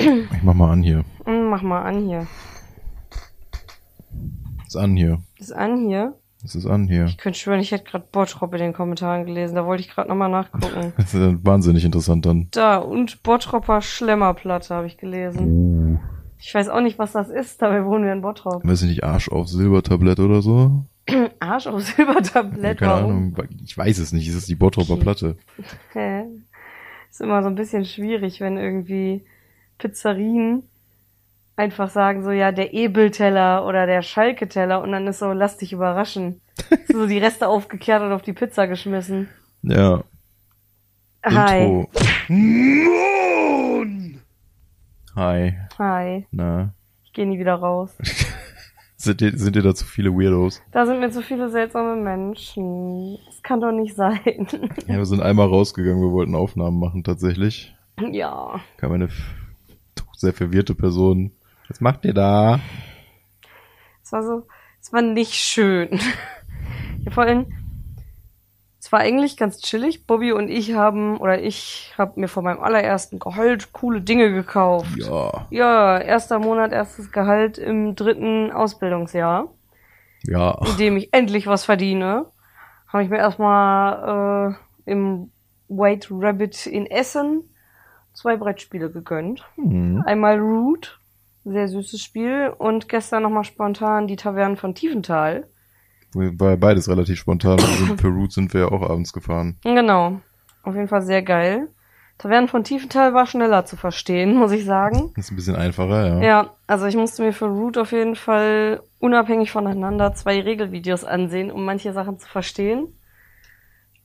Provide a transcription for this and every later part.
Ich mach mal an hier. Hm, Mach mal an hier. Ist an hier. Ist an hier. Es ist an hier. Ich könnte schwören, ich hätte gerade Bottrop in den Kommentaren gelesen. Da wollte ich gerade nochmal nachgucken. Das ist ja wahnsinnig interessant dann. da, und Bottropper Schlemmerplatte habe ich gelesen. Uh. Ich weiß auch nicht, was das ist. Dabei wohnen wir in Bottrop. Weiß ich nicht, Arsch auf Silbertablett oder so? Arsch auf Silbertablett. Keine warum? Ahnung. Ich weiß es nicht. Es ist die Bottropper Okay. Platte. Hä? Ist immer so ein bisschen schwierig, wenn irgendwie Pizzerien einfach sagen so, ja, der Ebelteller oder der Schalke-Teller und dann ist so, lass dich überraschen. so die Reste aufgekehrt und auf die Pizza geschmissen. Ja. Hi. Intro. Hi. Hi. Na. Ich gehe nie wieder raus. Sind dir, sind dir da zu viele Weirdos? Da sind mir zu viele seltsame Menschen. Das kann doch nicht sein. Ja, wir sind einmal rausgegangen, wir wollten Aufnahmen machen tatsächlich. ja. Kam eine sehr verwirrte Person. Was macht ihr da? Es war so, es war nicht schön. Ja, vor allem, es war eigentlich ganz chillig. Bobby und ich haben, oder ich habe mir von meinem allerersten Gehalt coole Dinge gekauft. Ja. Ja, erster Monat, erstes Gehalt im dritten Ausbildungsjahr, Ja. in dem ich endlich was verdiene. Habe ich mir erstmal äh, im White Rabbit in Essen zwei Brettspiele gegönnt. Hm. Einmal Root, sehr süßes Spiel, und gestern nochmal spontan die Tavernen von Tiefenthal. War beides relativ spontan. Für Root sind wir ja auch abends gefahren. Genau, auf jeden Fall sehr geil. Tavernen von Tiefenthal war schneller zu verstehen, muss ich sagen. Ist ein bisschen einfacher, ja. Ja, also ich musste mir für Root auf jeden Fall unabhängig voneinander zwei Regelvideos ansehen, um manche Sachen zu verstehen.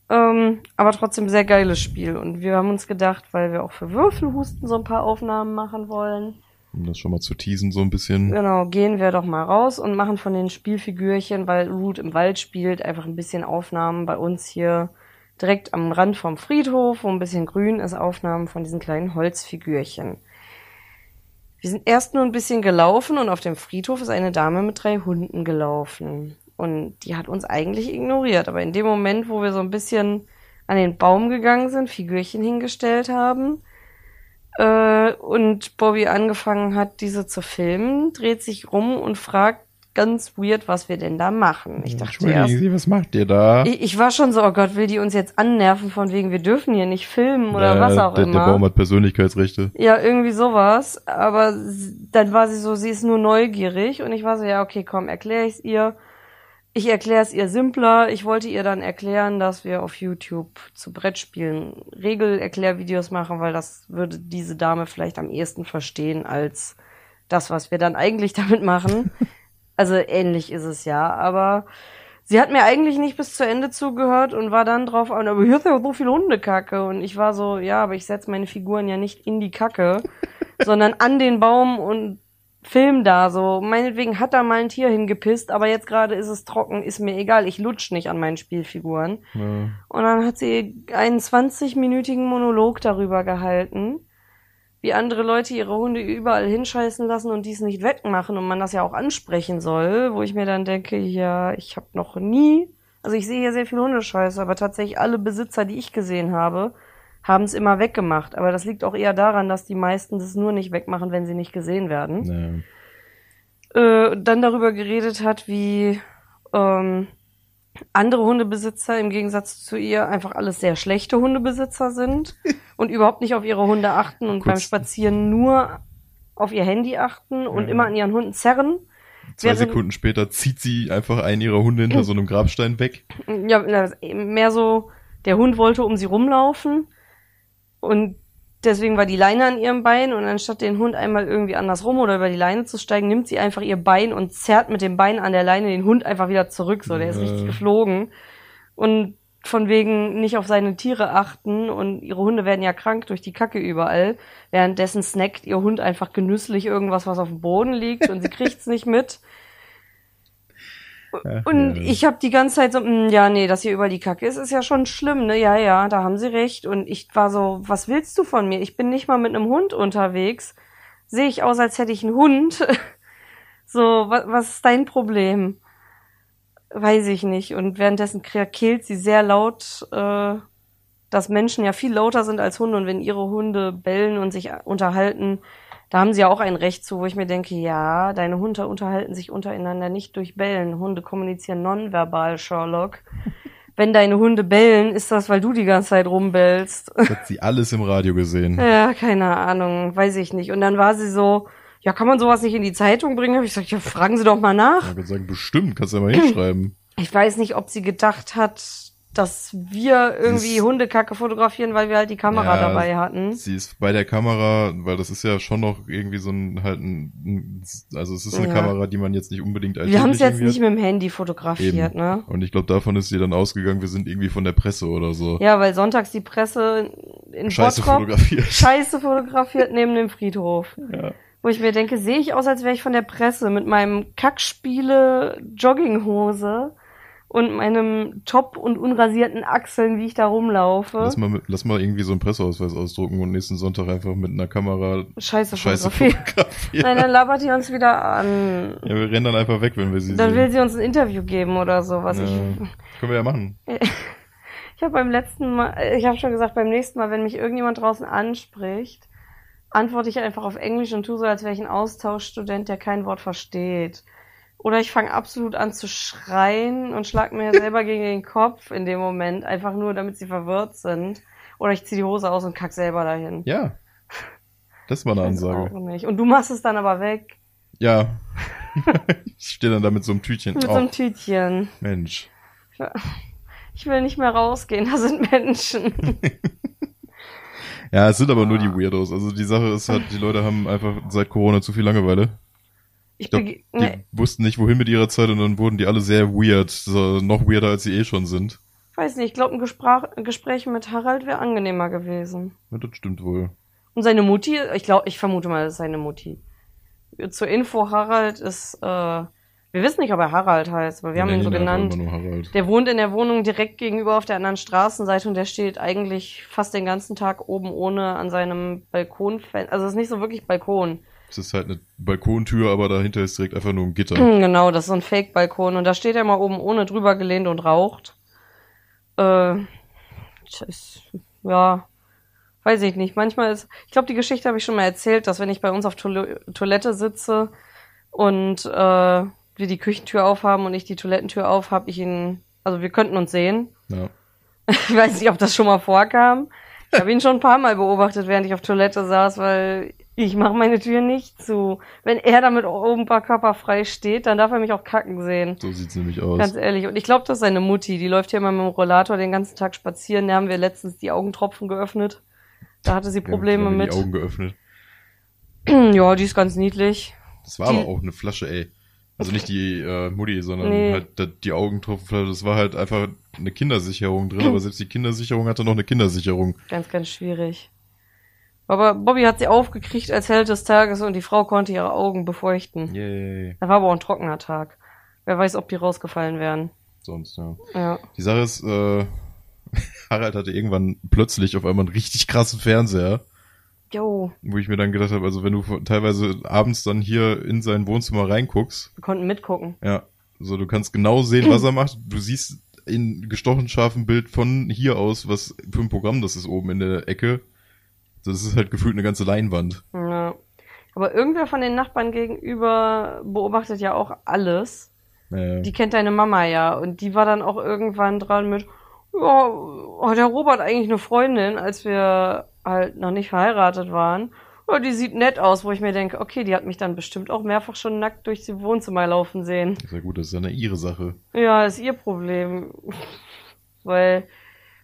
Ähm, aber trotzdem sehr geiles Spiel. Und wir haben uns gedacht, weil wir auch für Würfelhusten so ein paar Aufnahmen machen wollen, Um das schon mal zu teasen so ein bisschen. Genau, gehen wir doch mal raus und machen von den Spielfigürchen, weil Root im Wald spielt, einfach ein bisschen Aufnahmen bei uns hier direkt am Rand vom Friedhof, wo ein bisschen grün ist, Aufnahmen von diesen kleinen Holzfigürchen. Wir sind erst nur ein bisschen gelaufen und auf dem Friedhof ist eine Dame mit drei Hunden gelaufen. Und die hat uns eigentlich ignoriert. Aber in dem Moment, wo wir so ein bisschen an den Baum gegangen sind, Figürchen hingestellt haben, äh, und Bobby angefangen hat, diese zu filmen, dreht sich rum und fragt ganz weird, was wir denn da machen. Ich dachte erst, Sie, was macht ihr da? ich, ich war schon so, oh Gott, will die uns jetzt annerven von wegen, wir dürfen hier nicht filmen oder Ja, was auch der, immer. Der Baum hat Persönlichkeitsrechte. Ja, irgendwie sowas. Aber dann war sie so, sie ist nur neugierig und ich war so, ja, okay, komm, erkläre ich's ihr. Ich erkläre es ihr simpler. Ich wollte ihr dann erklären, dass wir auf YouTube zu Brettspielen Regelerklärvideos machen, weil das würde diese Dame vielleicht am ehesten verstehen als das, was wir dann eigentlich damit machen. Also ähnlich ist es ja, aber sie hat mir eigentlich nicht bis zu Ende zugehört und war dann drauf an, aber hier ist ja so viel Hundekacke und ich war so, ja, aber ich setze meine Figuren ja nicht in die Kacke, sondern an den Baum und film da so. Meinetwegen hat da mal ein Tier hingepisst, aber jetzt gerade ist es trocken, ist mir egal, ich lutsch nicht an meinen Spielfiguren. Ja. Und dann hat sie einen 20-minütigen Monolog darüber gehalten, wie andere Leute ihre Hunde überall hinscheißen lassen und dies nicht wettmachen und man das ja auch ansprechen soll, wo ich mir dann denke, ja, ich habe noch nie, also ich sehe hier sehr viel Hundescheiße, aber tatsächlich alle Besitzer, die ich gesehen habe, haben es immer weggemacht. Aber das liegt auch eher daran, dass die meisten das nur nicht wegmachen, wenn sie nicht gesehen werden Ja. äh, dann darüber geredet hat, wie ähm, andere Hundebesitzer im Gegensatz zu ihr einfach alles sehr schlechte Hundebesitzer sind und überhaupt nicht auf ihre Hunde achten und Kurz- beim Spazieren nur auf ihr Handy achten und Ja. immer an ihren Hunden zerren. Zwei Während- Sekunden später zieht sie einfach einen ihrer Hunde hinter so einem Grabstein weg. Ja, mehr so, der Hund wollte um sie rumlaufen und deswegen war die Leine an ihrem Bein und anstatt den Hund einmal irgendwie andersrum oder über die Leine zu steigen, nimmt sie einfach ihr Bein und zerrt mit dem Bein an der Leine den Hund einfach wieder zurück. So, der ist Äh. richtig geflogen. Und von wegen nicht auf seine Tiere achten und ihre Hunde werden ja krank durch die Kacke überall. Währenddessen snackt ihr Hund einfach genüsslich irgendwas, was auf dem Boden liegt und sie kriegt's nicht mit. Ach, Und ja. ich habe die ganze Zeit so, "Mm, ja, nee, dass hier über die Kacke ist, ist ja schon schlimm, ne? Ja, ja, da haben sie recht. Und ich war so, was willst du von mir? Ich bin nicht mal mit einem Hund unterwegs. Sehe ich aus, als hätte ich einen Hund. so, was, was ist dein Problem? Weiß ich nicht. Und währenddessen kehlt sie sehr laut äh, dass Menschen ja viel lauter sind als Hunde und wenn ihre Hunde bellen und sich unterhalten, da haben sie ja auch ein Recht zu, wo ich mir denke, ja, deine Hunde unterhalten sich untereinander nicht durch Bellen. Hunde kommunizieren nonverbal, Sherlock. Wenn deine Hunde bellen, ist das, weil du die ganze Zeit rumbellst. Das hat sie alles im Radio gesehen. Ja, keine Ahnung, weiß ich nicht. Und dann war sie so, ja, kann man sowas nicht in die Zeitung bringen? Hab ich gesagt, ja, fragen Sie doch mal nach. Ich würde sagen, bestimmt, kannst du ja mal hinschreiben. Ich weiß nicht, ob sie gedacht hat, dass wir irgendwie ist- Hundekacke fotografieren, weil wir halt die Kamera Ja, dabei hatten. Sie ist bei der Kamera, weil das ist ja schon noch irgendwie so ein halt ein, ein also es ist eine Ja. Kamera, die man jetzt nicht unbedingt als Wir haben es jetzt nicht mit dem Handy fotografiert, Eben. ne? Und ich glaube, davon ist sie dann ausgegangen, wir sind irgendwie von der Presse oder so. Ja, weil sonntags die Presse in Scheiße Bottrop fotografiert. Scheiße fotografiert neben dem Friedhof. Ja. Wo ich mir denke, sehe ich aus, als wäre ich von der Presse mit meinem Kackspiele Jogginghose und meinem Top und unrasierten Achseln, wie ich da rumlaufe. Lass mal, lass mal irgendwie so einen Presseausweis ausdrucken und nächsten Sonntag einfach mit einer Kamera Scheiße, Scheiße fotografieren. Nein, dann labert die uns wieder an. Ja, wir rennen dann einfach weg, wenn wir sie Dann sehen. will sie uns ein Interview geben oder sowas. ja. Ich, Können wir ja machen. ich habe beim letzten Mal, äh, ich habe schon gesagt, beim nächsten Mal, wenn mich irgendjemand draußen anspricht, antworte ich einfach auf Englisch und tu so, als wäre ich ein Austauschstudent, der kein Wort versteht. Oder ich fange absolut an zu schreien und schlag mir selber gegen den Kopf in dem Moment, einfach nur, damit sie verwirrt sind. Oder ich ziehe die Hose aus und kack selber dahin. Ja. Das ist mal eine Ansage. Und du machst es dann aber weg. Ja. ich stehe dann da mit so einem Tütchen. Mit so Oh, einem Tütchen. Mensch. Ich will nicht mehr rausgehen, da sind Menschen. Ja, es sind aber nur die Weirdos. Also die Sache ist halt, die Leute haben einfach seit Corona zu viel Langeweile. Ich Ich glaub, die ne, wussten nicht, wohin mit ihrer Zeit und dann wurden die alle sehr weird. So, noch weirder, als sie eh schon sind. weiß nicht, ich glaube, ein, Gespräch, ein Gespräch mit Harald wäre angenehmer gewesen. Ja, das stimmt wohl. Und seine Mutti, ich glaube, ich vermute mal, das ist seine Mutti. Zur Info, Harald ist, äh, wir wissen nicht, ob er Harald heißt, aber wir haben ihn so genannt. Der wohnt in der Wohnung direkt gegenüber auf der anderen Straßenseite und der steht eigentlich fast den ganzen Tag oben ohne an seinem Balkon. Also es ist nicht so wirklich Balkon. Es ist halt eine Balkontür, aber dahinter ist direkt einfach nur ein Gitter. Genau, das ist so ein Fake-Balkon und da steht er mal oben ohne drüber gelehnt und raucht. Äh, ist, ja, weiß ich nicht. Manchmal ist, ich glaube, die Geschichte habe ich schon mal erzählt, dass wenn ich bei uns auf Toil Toilette sitze und äh, wir die Küchentür aufhaben und ich die Toilettentür auf, habe ich ihn, also wir könnten uns sehen. Ja. Ich weiß nicht, ob das schon mal vorkam. Ich habe ihn schon ein paar Mal beobachtet, während ich auf Toilette saß, weil ich mache meine Tür nicht zu. Wenn er damit oben körperfrei steht, dann darf er mich auch kacken sehen. So sieht's nämlich aus. Ganz ehrlich. Und ich glaube, das ist seine Mutti. Die läuft hier immer mit dem Rollator den ganzen Tag spazieren. Da haben wir letztens die Augentropfen geöffnet. Da hatte sie Probleme haben mit. Die Augen geöffnet. ja, die ist ganz niedlich. Das war Die- aber auch eine Flasche, ey. Also nicht die äh, Mutti, sondern Nee. halt die Augentropfenflasche. Das war halt einfach eine Kindersicherung drin, aber selbst die Kindersicherung hatte noch eine Kindersicherung. Ganz, ganz schwierig. Aber Bobby hat sie aufgekriegt als Held des Tages und die Frau konnte ihre Augen befeuchten. Yay. Da war aber auch ein trockener Tag. Wer weiß, ob die rausgefallen wären. Sonst, ja. Ja. Die Sache ist, äh, Harald hatte irgendwann plötzlich auf einmal einen richtig krassen Fernseher, Jo, wo ich mir dann gedacht habe, also wenn du teilweise abends dann hier in sein Wohnzimmer reinguckst, wir konnten mitgucken. ja, so du kannst genau sehen, was er macht. Du siehst in gestochen scharfem Bild von hier aus, was für ein Programm das ist oben in der Ecke. Das ist halt gefühlt eine ganze Leinwand. Ja. Aber irgendwer von den Nachbarn gegenüber beobachtet ja auch alles. Äh, Die kennt deine Mama ja. Und die war dann auch irgendwann dran mit, ja, hat der Robert eigentlich eine Freundin, als wir halt noch nicht verheiratet waren. Ja, die sieht nett aus, wo ich mir denke, okay, die hat mich dann bestimmt auch mehrfach schon nackt durch die Wohnzimmer laufen sehen. ist ja gut, das ist ja eine ihre Sache. Ja, ist ihr Problem. Weil,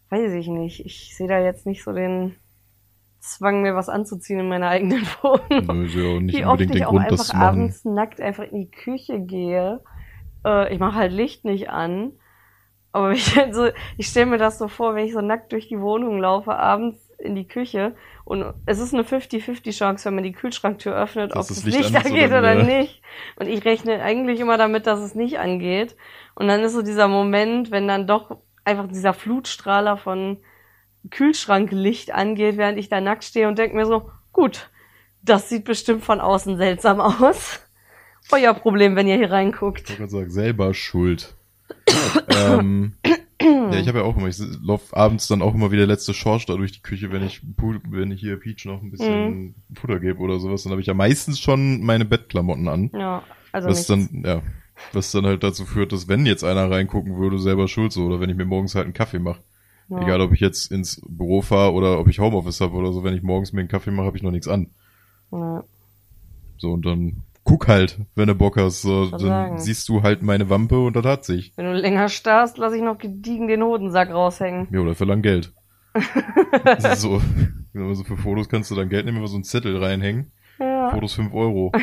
weiß ich nicht, ich sehe da jetzt nicht so den Zwang, mir was anzuziehen in meiner eigenen Wohnung. Nö, ist ja nicht Wie oft ich auch Grund, einfach abends nackt einfach in die Küche gehe. Äh, ich mache halt Licht nicht an. Aber ich, halt so, ich stelle mir das so vor, wenn ich so nackt durch die Wohnung laufe, abends in die Küche. Und es ist eine 50-50 Chance, wenn man die Kühlschranktür öffnet, Dass ob das Licht Licht, angeht oder oder, nicht. Und ich rechne eigentlich immer damit, dass es nicht angeht. Und dann ist so dieser Moment, wenn dann doch einfach dieser Flutstrahler von Kühlschranklicht angeht, während ich da nackt stehe und denke mir so, gut, das sieht bestimmt von außen seltsam aus. Euer Problem, wenn ihr hier reinguckt. Ich wollte sagen, selber schuld. ähm, Ja, ich habe ja auch immer, ich lauf abends dann auch immer wie der letzte Schorsch da durch die Küche, wenn ich, wenn ich hier Peach noch ein bisschen Futter gebe oder sowas, dann habe ich ja meistens schon meine Bettklamotten an. Ja, also was nichts. dann, ja, was dann halt dazu führt, dass wenn jetzt einer reingucken würde, selber schuld so, oder wenn ich mir morgens halt einen Kaffee mache. Ja. Egal, ob ich jetzt ins Büro fahre oder ob ich Homeoffice habe oder so, wenn ich morgens mir einen Kaffee mache, habe ich noch nichts an. Ja. So, und dann guck halt, wenn du Bock hast. So, dann sagen. siehst du halt meine Wampe und das hat sich. Wenn du länger starrst, lass ich noch gediegen den Hodensack raushängen. Ja, oder verlang Geld. so, also für Fotos kannst du dann Geld nehmen, aber so einen Zettel reinhängen. Ja. Fotos 5 Euro.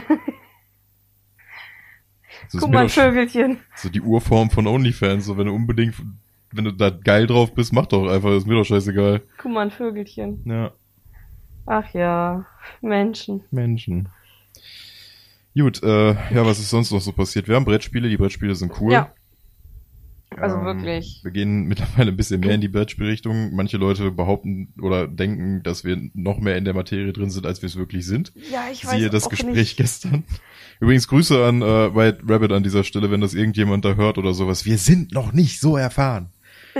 Das ist Guck mal, Vögelchen. so die Urform von OnlyFans. So, wenn du unbedingt, wenn du da geil drauf bist, mach doch einfach, ist mir doch scheißegal. Guck mal, ein Vögelchen. Ja, Ach ja, Menschen. Menschen. Gut, äh, ja, was ist sonst noch so passiert? Wir haben Brettspiele, die Brettspiele sind cool. Ja. Also Ähm, wirklich. Wir gehen mittlerweile ein bisschen mehr in die Brettspielrichtung. Manche Leute behaupten oder denken, dass wir noch mehr in der Materie drin sind, als wir es wirklich sind. Ja, ich weiß Siehe das auch Gespräch nicht. gestern. Übrigens Grüße an äh, White Rabbit an dieser Stelle, wenn das irgendjemand da hört oder sowas. Wir sind noch nicht so erfahren.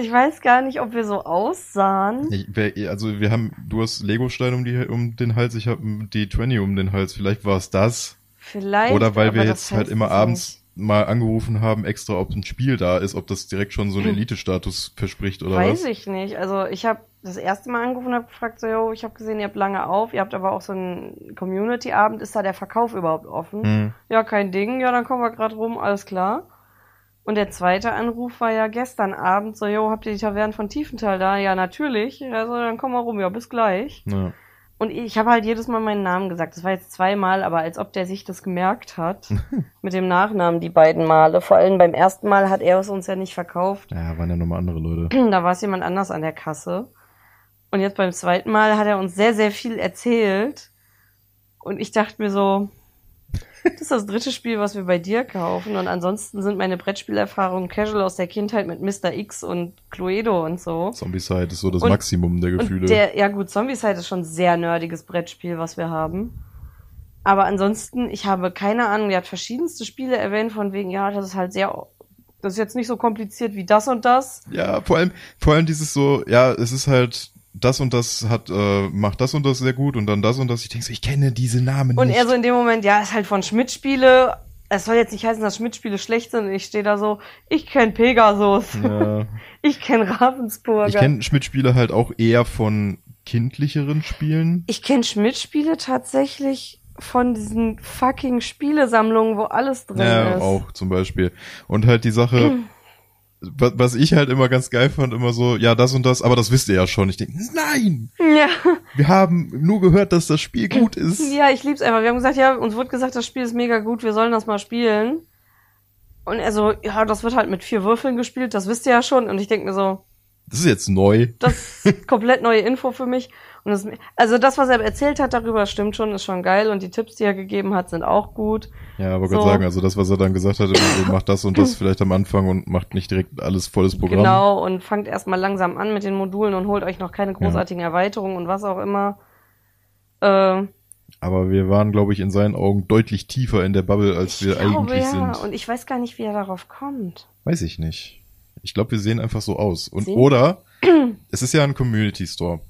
Ich weiß gar nicht, ob wir so aussahen. Ich, also wir haben, du hast Legostein um, die, um den Hals, ich habe die 20 um den Hals. Vielleicht war es das. Vielleicht. Oder weil wir jetzt halt immer abends mal angerufen haben, extra ob ein Spiel da ist, ob das direkt schon so einen Elite-Status verspricht oder Weiß was. ich nicht. Also ich habe das erste Mal angerufen und habe gefragt, so, yo, ich habe gesehen, ihr habt lange auf, ihr habt aber auch so einen Community-Abend, ist da der Verkauf überhaupt offen? Hm. Ja, kein Ding, ja, dann kommen wir gerade rum, alles klar. Und der zweite Anruf war ja gestern Abend, so, yo, habt ihr die Tavernen von Tiefenthal da? Ja, natürlich. Also dann kommen wir rum, ja, bis gleich. Ja. Und ich habe halt jedes Mal meinen Namen gesagt. Das war jetzt zweimal, aber als ob der sich das gemerkt hat. mit dem Nachnamen die beiden Male. Vor allem beim ersten Mal hat er es uns ja nicht verkauft. ja, waren ja nochmal andere Leute. Da war es jemand anders an der Kasse. Und jetzt beim zweiten Mal hat er uns sehr, sehr viel erzählt. Und ich dachte mir so, das ist das dritte Spiel, was wir bei dir kaufen. Und ansonsten sind meine Brettspielerfahrungen casual aus der Kindheit mit Mr. X und Cluedo und so. Zombicide ist so das Und- Maximum der Gefühle. Der, ja gut, Zombieside ist schon ein sehr nerdiges Brettspiel, was wir haben. Aber ansonsten, ich habe keine Ahnung, ihr habt verschiedenste Spiele erwähnt, von wegen, ja, das ist halt sehr, das ist jetzt nicht so kompliziert wie das und das. ja, vor allem, vor allem dieses so, ja, es ist halt, das und das hat, äh, macht das und das sehr gut und dann das und das. Ich denke so, ich kenne diese Namen Und nicht. er so in dem Moment, ja, ist halt von Schmidt-Spiele. Es soll jetzt nicht heißen, dass Schmidt-Spiele schlecht sind. Und ich stehe da so, ich kenn Pegasus, ja. ich kenn Ravensburger. Ich kenne Schmidt-Spiele halt auch eher von kindlicheren Spielen. Ich kenn Schmidt-Spiele tatsächlich von diesen fucking Spielesammlungen, wo alles drin Ja, ist. auch zum Beispiel. Und halt die Sache, was ich halt immer ganz geil fand, immer so, ja, das und das, aber das wisst ihr ja schon. Ich denke, nein! Ja. Wir haben nur gehört, dass das Spiel gut ist. Ja, ich lieb's einfach. Wir haben gesagt, ja, uns wurde gesagt, das Spiel ist mega gut, wir sollen das mal spielen. Und er so, ja, das wird halt mit vier Würfeln gespielt, das wisst ihr ja schon. Und ich denke mir so, Das ist jetzt neu. das ist komplett neue Info für mich. Das, also das, was er erzählt hat darüber, stimmt schon, ist schon geil. Und die Tipps, die er gegeben hat, sind auch gut. Ja, aber So. Gott sagen, also das, was er dann gesagt hat, so, macht das und das vielleicht am Anfang und macht nicht direkt alles volles Programm. Genau, und fangt erstmal langsam an mit den Modulen und holt euch noch keine großartigen Erweiterungen und was auch immer. Äh, Aber wir waren, glaube ich, in seinen Augen deutlich tiefer in der Bubble, als wir glaube, eigentlich ja. sind. Und ich weiß gar nicht, wie er darauf kommt. Weiß ich nicht. Ich glaube, wir sehen einfach so aus. Und Sehen- oder es ist ja ein Community Store.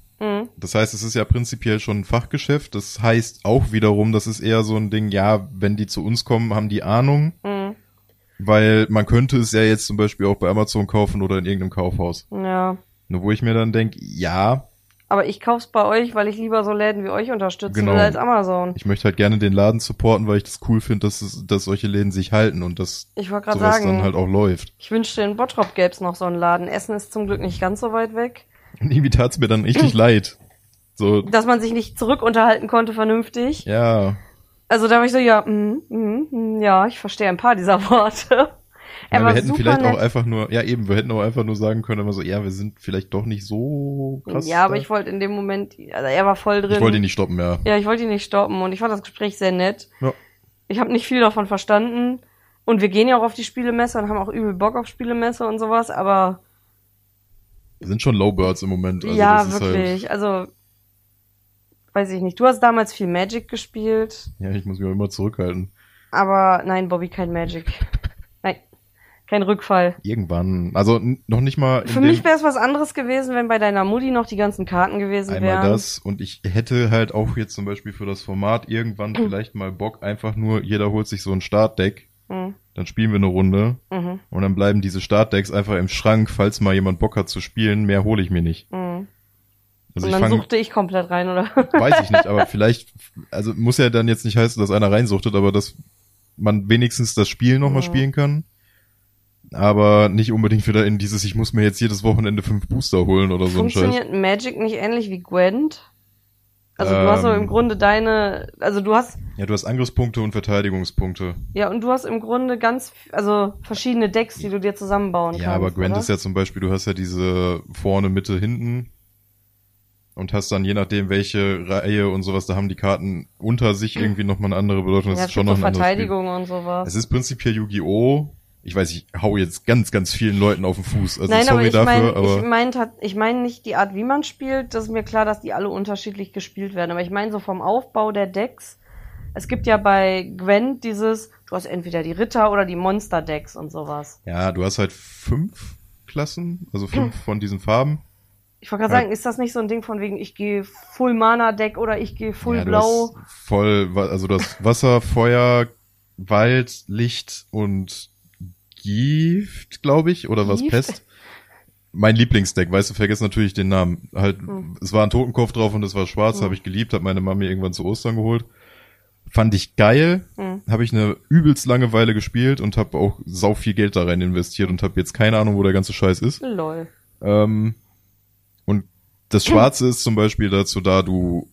Das heißt, es ist ja prinzipiell schon ein Fachgeschäft. Das heißt auch wiederum, das ist eher so ein Ding, ja, wenn die zu uns kommen, haben die Ahnung, Mhm. weil man könnte es ja jetzt zum Beispiel auch bei Amazon kaufen oder in irgendeinem Kaufhaus. Ja. Nur wo ich mir dann denke, ja, Aber ich kauf's bei euch, weil ich lieber so Läden wie euch unterstützen Genau. will als Amazon. ich möchte halt gerne den Laden supporten, weil ich das cool finde, dass, es- dass solche Läden sich halten und dass Ich sowas sagen, dann halt auch läuft. ich wünschte, in Bottrop gäb's noch so einen Laden. Essen ist zum Glück nicht ganz so weit weg. Und irgendwie tat's mir dann richtig leid. So, Dass man sich nicht zurückunterhalten konnte vernünftig. ja, Also da war ich so, ja, mm, mm, mm, ja, ich verstehe ein paar dieser Worte. Ja, wir hätten vielleicht nett. auch einfach nur, ja eben, wir hätten auch einfach nur sagen können, immer so, ja, wir sind vielleicht doch nicht so krass. ja, aber da. ich wollte in dem Moment, also er war voll drin. ich wollte ihn nicht stoppen, ja. Ja, ich wollte ihn nicht stoppen und ich fand das Gespräch sehr nett. Ja. Ich habe nicht viel davon verstanden. Und wir gehen ja auch auf die Spielemesse und haben auch übel Bock auf Spielemesse und sowas, aber Wir sind schon Lowbirds im Moment. Also ja, ist wirklich. Also, weiß ich nicht. Du hast damals viel Magic gespielt, ja, ich muss mich auch immer zurückhalten. aber nein, Bobby, kein Magic. Nein. Kein Rückfall. Irgendwann. Also noch nicht mal Für mich wäre es was anderes gewesen, wenn bei deiner Mutti noch die ganzen Karten gewesen einmal wären. das. Und ich hätte halt auch jetzt zum Beispiel für das Format irgendwann vielleicht mal Bock, einfach nur, jeder holt sich so ein Startdeck, Mhm. dann spielen wir eine Runde Mhm. und dann bleiben diese Startdecks einfach im Schrank, falls mal jemand Bock hat zu spielen. Mehr hole ich mir nicht. Mhm. Also Und dann fange suchte ich komplett rein, oder? Weiß ich nicht, aber vielleicht, also muss ja dann jetzt nicht heißen, dass einer reinsuchtet, aber dass man wenigstens das Spiel nochmal Ja. spielen kann. Aber nicht unbedingt wieder in dieses, ich muss mir jetzt jedes Wochenende fünf Booster holen oder so ein Scheiß. Funktioniert Magic nicht ähnlich wie Gwent? Also du hast so Ähm. im Grunde deine, also du hast, Ja, du hast Angriffspunkte und Verteidigungspunkte. ja, und du hast im Grunde ganz, also verschiedene Decks, die du dir zusammenbauen kannst. Ja, aber Gwent oder? ist ja zum Beispiel, du hast ja diese vorne, Mitte, hinten und hast dann je nachdem welche Reihe und sowas, da haben die Karten unter sich irgendwie nochmal eine andere Bedeutung. Das ja, ist es schon noch so. Verteidigung und sowas. Es ist prinzipiell Yu-Gi-Oh! Ich weiß, ich hau jetzt ganz, ganz vielen Leuten auf den Fuß. Also Nein, aber sorry ich dafür, meine, aber ich meine, ich meine nicht die Art, wie man spielt. Das ist mir klar, dass die alle unterschiedlich gespielt werden. Aber ich meine so vom Aufbau der Decks. Es gibt ja bei Gwent dieses, du hast entweder die Ritter oder die Monster-Decks und sowas. ja, du hast halt fünf Klassen, also fünf von diesen Farben. Ich wollte gerade sagen, ist das nicht so ein Ding von wegen, ich gehe Full Mana Deck oder ich gehe Full ja, Blau? voll, also du hast Wasser, Feuer, Wald, Licht und Gift, glaube ich, oder was Gift? Pest. Mein Lieblingsdeck, weißt du, vergiss natürlich den Namen. Halt, Hm. es war ein Totenkopf drauf und es war schwarz, Hm. habe ich geliebt, hat meine Mami irgendwann zu Ostern geholt. Fand ich geil, Hm. habe ich eine übelst lange Weile gespielt und habe auch sau viel Geld da rein investiert und habe jetzt keine Ahnung, wo der ganze Scheiß ist. Lol. Ähm, das Schwarze ist zum Beispiel dazu da, du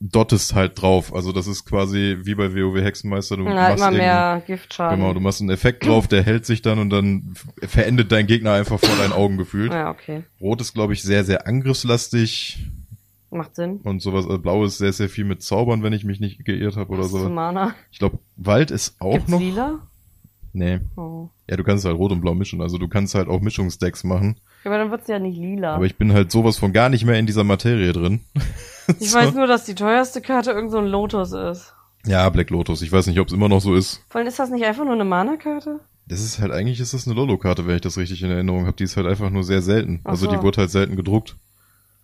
dottest halt drauf. Also das ist quasi wie bei WoW Hexenmeister. Du Ja, immer irgendeinen- mehr Giftschaden. Genau, du machst einen Effekt drauf, der hält sich dann und dann verendet dein Gegner einfach vor deinen Augen gefühlt. Ja, okay. Rot ist, glaube ich, sehr, sehr angriffslastig Macht Sinn. und sowas. Also Blau ist sehr, sehr viel mit Zaubern, wenn ich mich nicht geirrt habe oder so. Mana. Ich glaube, Wald ist auch Gibt's noch. lila? Nee. Oh. Ja, du kannst halt Rot und Blau mischen. Also du kannst halt auch Mischungsdecks machen. Ja, aber dann wird's ja nicht lila. Aber ich bin halt sowas von gar nicht mehr in dieser Materie drin. Ich So. weiß nur, dass die teuerste Karte irgend so ein Lotus ist. Ja, Black Lotus. Ich weiß nicht, ob es immer noch so ist. Vor allem ist das nicht einfach nur eine Mana-Karte? Das ist halt, eigentlich ist das eine Lolo-Karte, wenn ich das richtig in Erinnerung habe. Die ist halt einfach nur sehr selten. Ach Also so. die wurde halt selten gedruckt.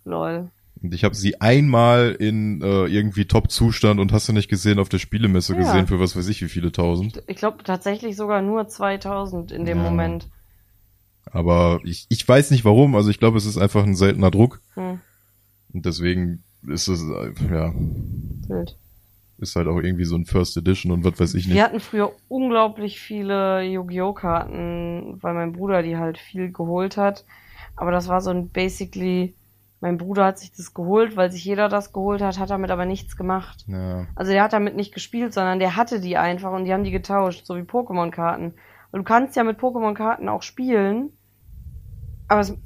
Lol. Und ich habe sie einmal in äh, irgendwie Top-Zustand und hast du nicht gesehen auf der Spielemesse Ja. gesehen für was weiß ich wie viele tausend. Ich glaube tatsächlich sogar nur 2000 in dem Ja. Moment. Aber ich, ich weiß nicht warum. Also ich glaube, es ist einfach ein seltener Druck. Hm, Und deswegen ist es, äh, ja, wild. ist halt auch irgendwie so ein First Edition und was weiß ich nicht. Wir hatten früher unglaublich viele Yu-Gi-Oh! Karten, weil mein Bruder die halt viel geholt hat. Aber das war so ein basically, mein Bruder hat sich das geholt, weil sich jeder das geholt hat, hat damit aber nichts gemacht. Ja. Also der hat damit nicht gespielt, sondern der hatte die einfach und die haben die getauscht, so wie Pokémon-Karten. Und du kannst ja mit Pokémon-Karten auch spielen, aber es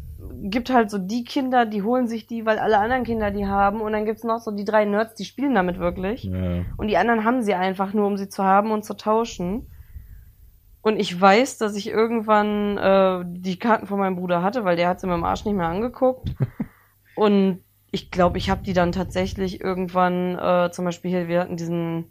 gibt halt so die Kinder, die holen sich die, weil alle anderen Kinder die haben und dann gibt's noch so die drei Nerds, die spielen damit wirklich. ja. Und die anderen haben sie einfach nur, um sie zu haben und zu tauschen. Und ich weiß, dass ich irgendwann äh, die Karten von meinem Bruder hatte, weil der hat sie mit dem Arsch nicht mehr angeguckt. und ich glaube, ich habe die dann tatsächlich irgendwann, äh, zum Beispiel hier, wir hatten diesen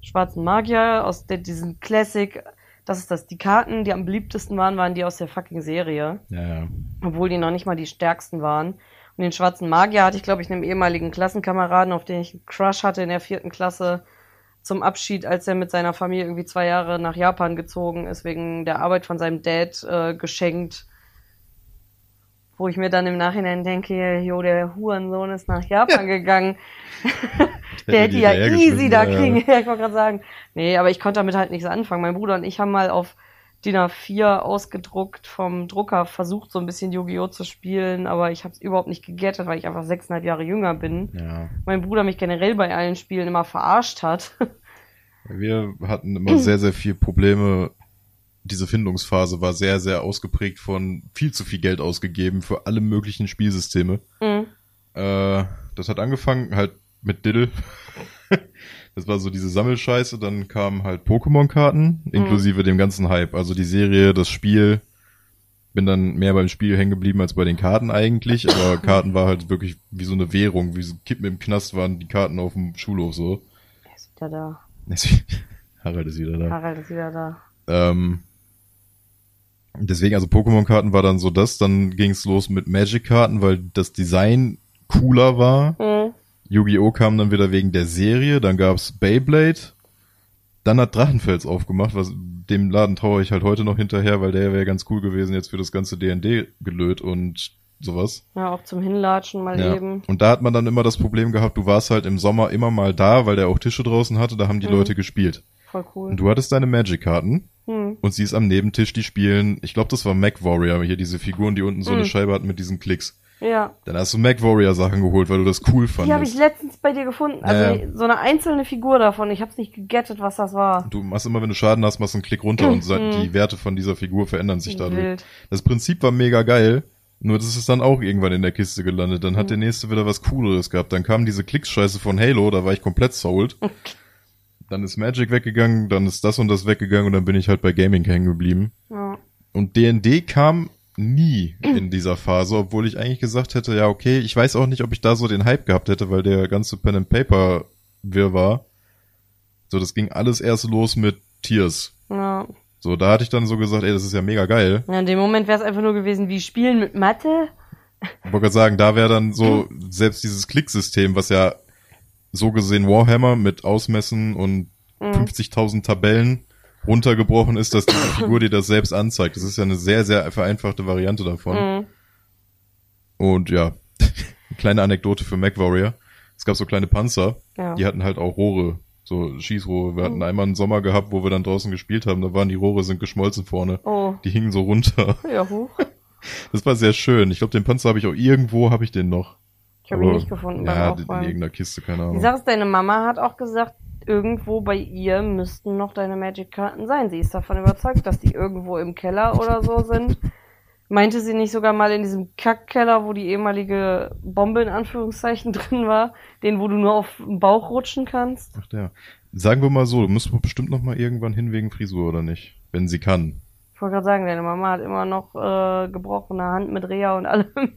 schwarzen Magier aus der, diesen Classic, das ist das, die Karten, die am beliebtesten waren, waren die aus der fucking Serie Ja, ja. obwohl die noch nicht mal die stärksten waren. Und den schwarzen Magier hatte ich, glaube ich, einem ehemaligen Klassenkameraden, auf den ich einen Crush hatte in der vierten Klasse, zum Abschied, als er mit seiner Familie irgendwie zwei Jahre nach Japan gezogen ist, wegen der Arbeit von seinem Dad äh, geschenkt. Wo ich mir dann im Nachhinein denke, jo, der Hurensohn ist nach Japan gegangen. der hätte ja easy da ja, ja. kriegen. Ja, ich wollte gerade sagen. Nee, aber ich konnte damit halt nichts anfangen. Mein Bruder und ich haben mal auf DIN A4 ausgedruckt vom Drucker versucht, so ein bisschen Yu-Gi-Oh! zu spielen, aber ich habe es überhaupt nicht gegettet, weil ich einfach sechseinhalb Jahre jünger bin. Ja. Mein Bruder mich generell bei allen Spielen immer verarscht hat. Wir hatten immer sehr, sehr viel Probleme. Diese Findungsphase war sehr, sehr ausgeprägt von viel zu viel Geld ausgegeben für alle möglichen Spielsysteme. Mhm. Äh, das hat angefangen halt mit Diddle. Das war so diese Sammelscheiße, dann kamen halt Pokémon-Karten, inklusive dem ganzen Hype. Also die Serie, das Spiel. Bin dann mehr beim Spiel hängen geblieben als bei den Karten eigentlich, aber Karten war halt wirklich wie so eine Währung, wie so Kippen im Knast waren die Karten auf dem Schulhof so. Er ist wieder da. Harald ist wieder da. Harald ist wieder da. Ähm, Deswegen, also Pokémon-Karten war dann so das, dann ging's los mit Magic-Karten, weil das Design cooler war. Mhm. Yu-Gi-Oh! kam dann wieder wegen der Serie, dann gab's Beyblade, dann hat Drachenfels aufgemacht, was dem Laden traue ich halt heute noch hinterher, weil der wäre ganz cool gewesen jetzt für das ganze D&D gelöt und sowas. Ja, auch zum Hinlatschen mal Ja. eben. Und da hat man dann immer das Problem gehabt, du warst halt im Sommer immer mal da, weil der auch Tische draußen hatte, da haben die Mhm. Leute gespielt. Voll cool. Und du hattest deine Magic-Karten Hm. und sie ist am Nebentisch, die spielen, ich glaube, das war Mac Warrior, hier diese Figuren, die unten so eine Mhm. Scheibe hatten mit diesen Klicks. Ja. Dann hast du Mac Warrior Sachen geholt, weil du das cool Die habe ich fandest. letztens bei dir gefunden. Also Ja. so eine einzelne Figur davon. Ich hab's nicht gegettet, was das war. Du machst immer, wenn du Schaden hast, machst du einen Klick runter und die Werte von dieser Figur verändern sich dadurch. Wild. Das Prinzip war mega geil, nur das ist dann auch irgendwann in der Kiste gelandet. Dann hat Mhm. der nächste wieder was Cooleres gehabt. Dann kam diese Klicks-Scheiße von Halo, da war ich komplett sold. Dann ist Magic weggegangen, dann ist das und das weggegangen und dann bin ich halt bei Gaming hängen geblieben. Ja. Und D&D kam nie in dieser Phase, obwohl ich eigentlich gesagt hätte, ja okay, ich weiß auch nicht, ob ich da so den Hype gehabt hätte, weil der ganze Pen and Paper wirr war. So, das ging alles erst los mit Tears. ja. So, da hatte ich dann so gesagt, ey, das ist ja mega geil. Ja, in dem Moment wäre es einfach nur gewesen, wie Spielen mit Mathe. Ich wollte gerade sagen, da wäre dann so selbst dieses Klicksystem, was ja so gesehen Warhammer mit Ausmessen und Mhm. 50.000 Tabellen runtergebrochen ist, dass die Figur dir das selbst anzeigt. Das ist ja eine sehr, sehr vereinfachte Variante davon. Mhm. Und ja, eine kleine Anekdote für MacWarrior. Es gab so kleine Panzer, Ja. die hatten halt auch Rohre, so Schießrohre. Wir hatten Mhm. einmal einen Sommer gehabt, wo wir dann draußen gespielt haben, da waren die Rohre sind geschmolzen vorne. Oh. Die hingen so runter. Ja, hoch. Das war sehr schön. Ich glaube, den Panzer habe ich auch irgendwo, habe ich den noch. Ich habe ihn Aber- nicht gefunden Ja, beim in Aufräumen. irgendeiner Kiste, keine Die Ahnung. Sache ist, deine Mama hat auch gesagt, irgendwo bei ihr müssten noch deine Magic-Karten sein. Sie ist davon überzeugt, dass die irgendwo im Keller oder so sind. Meinte sie nicht sogar mal in diesem Kackkeller, wo die ehemalige Bombe in Anführungszeichen drin war, den, wo du nur auf den Bauch rutschen kannst? Ach ja. Sagen wir mal so, du musst bestimmt noch mal irgendwann hin wegen Frisur, oder nicht? Wenn sie kann. Ich wollte gerade sagen, deine Mama hat immer noch äh, gebrochene Hand mit Reha und allem.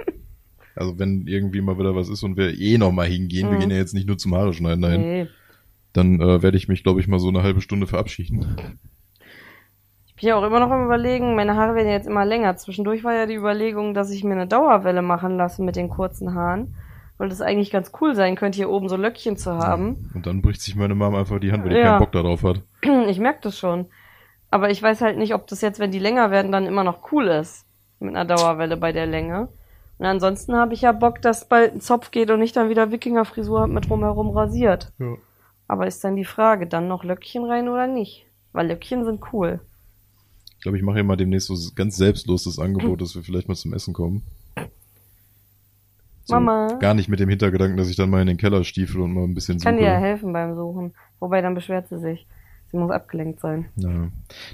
Also wenn irgendwie mal wieder was ist und wir eh noch mal hingehen, wir Mhm. gehen ja jetzt nicht nur zum Haare schneiden dahin, Nee. dann äh, werde ich mich, glaube ich, mal so eine halbe Stunde verabschieden. Ich bin ja auch immer noch am überlegen, meine Haare werden ja jetzt immer länger. Zwischendurch war ja die Überlegung, dass ich mir eine Dauerwelle machen lasse mit den kurzen Haaren. Weil das eigentlich ganz cool sein könnte, hier oben so Löckchen zu haben. Und dann bricht sich meine Mom einfach die Hand, weil die Ja. keinen Bock darauf hat. Ich merke das schon. Aber ich weiß halt nicht, ob das jetzt, wenn die länger werden, dann immer noch cool ist. Mit einer Dauerwelle bei der Länge. Und ansonsten habe ich ja Bock, dass bald ein Zopf geht und ich dann wieder Wikingerfrisur hab mit drumherum rasiert. Ja. Aber ist dann die Frage, dann noch Löckchen rein oder nicht? Weil Löckchen sind cool. Ich glaube, ich mache hier mal demnächst so ganz selbstlos das Angebot, dass wir vielleicht mal zum Essen kommen. So, Mama. Gar nicht mit dem Hintergedanken, dass ich dann mal in den Keller stiefel und mal ein bisschen Ich kann suche. dir ja helfen beim Suchen. Wobei, dann beschwert sie sich. Sie muss abgelenkt sein. Ja.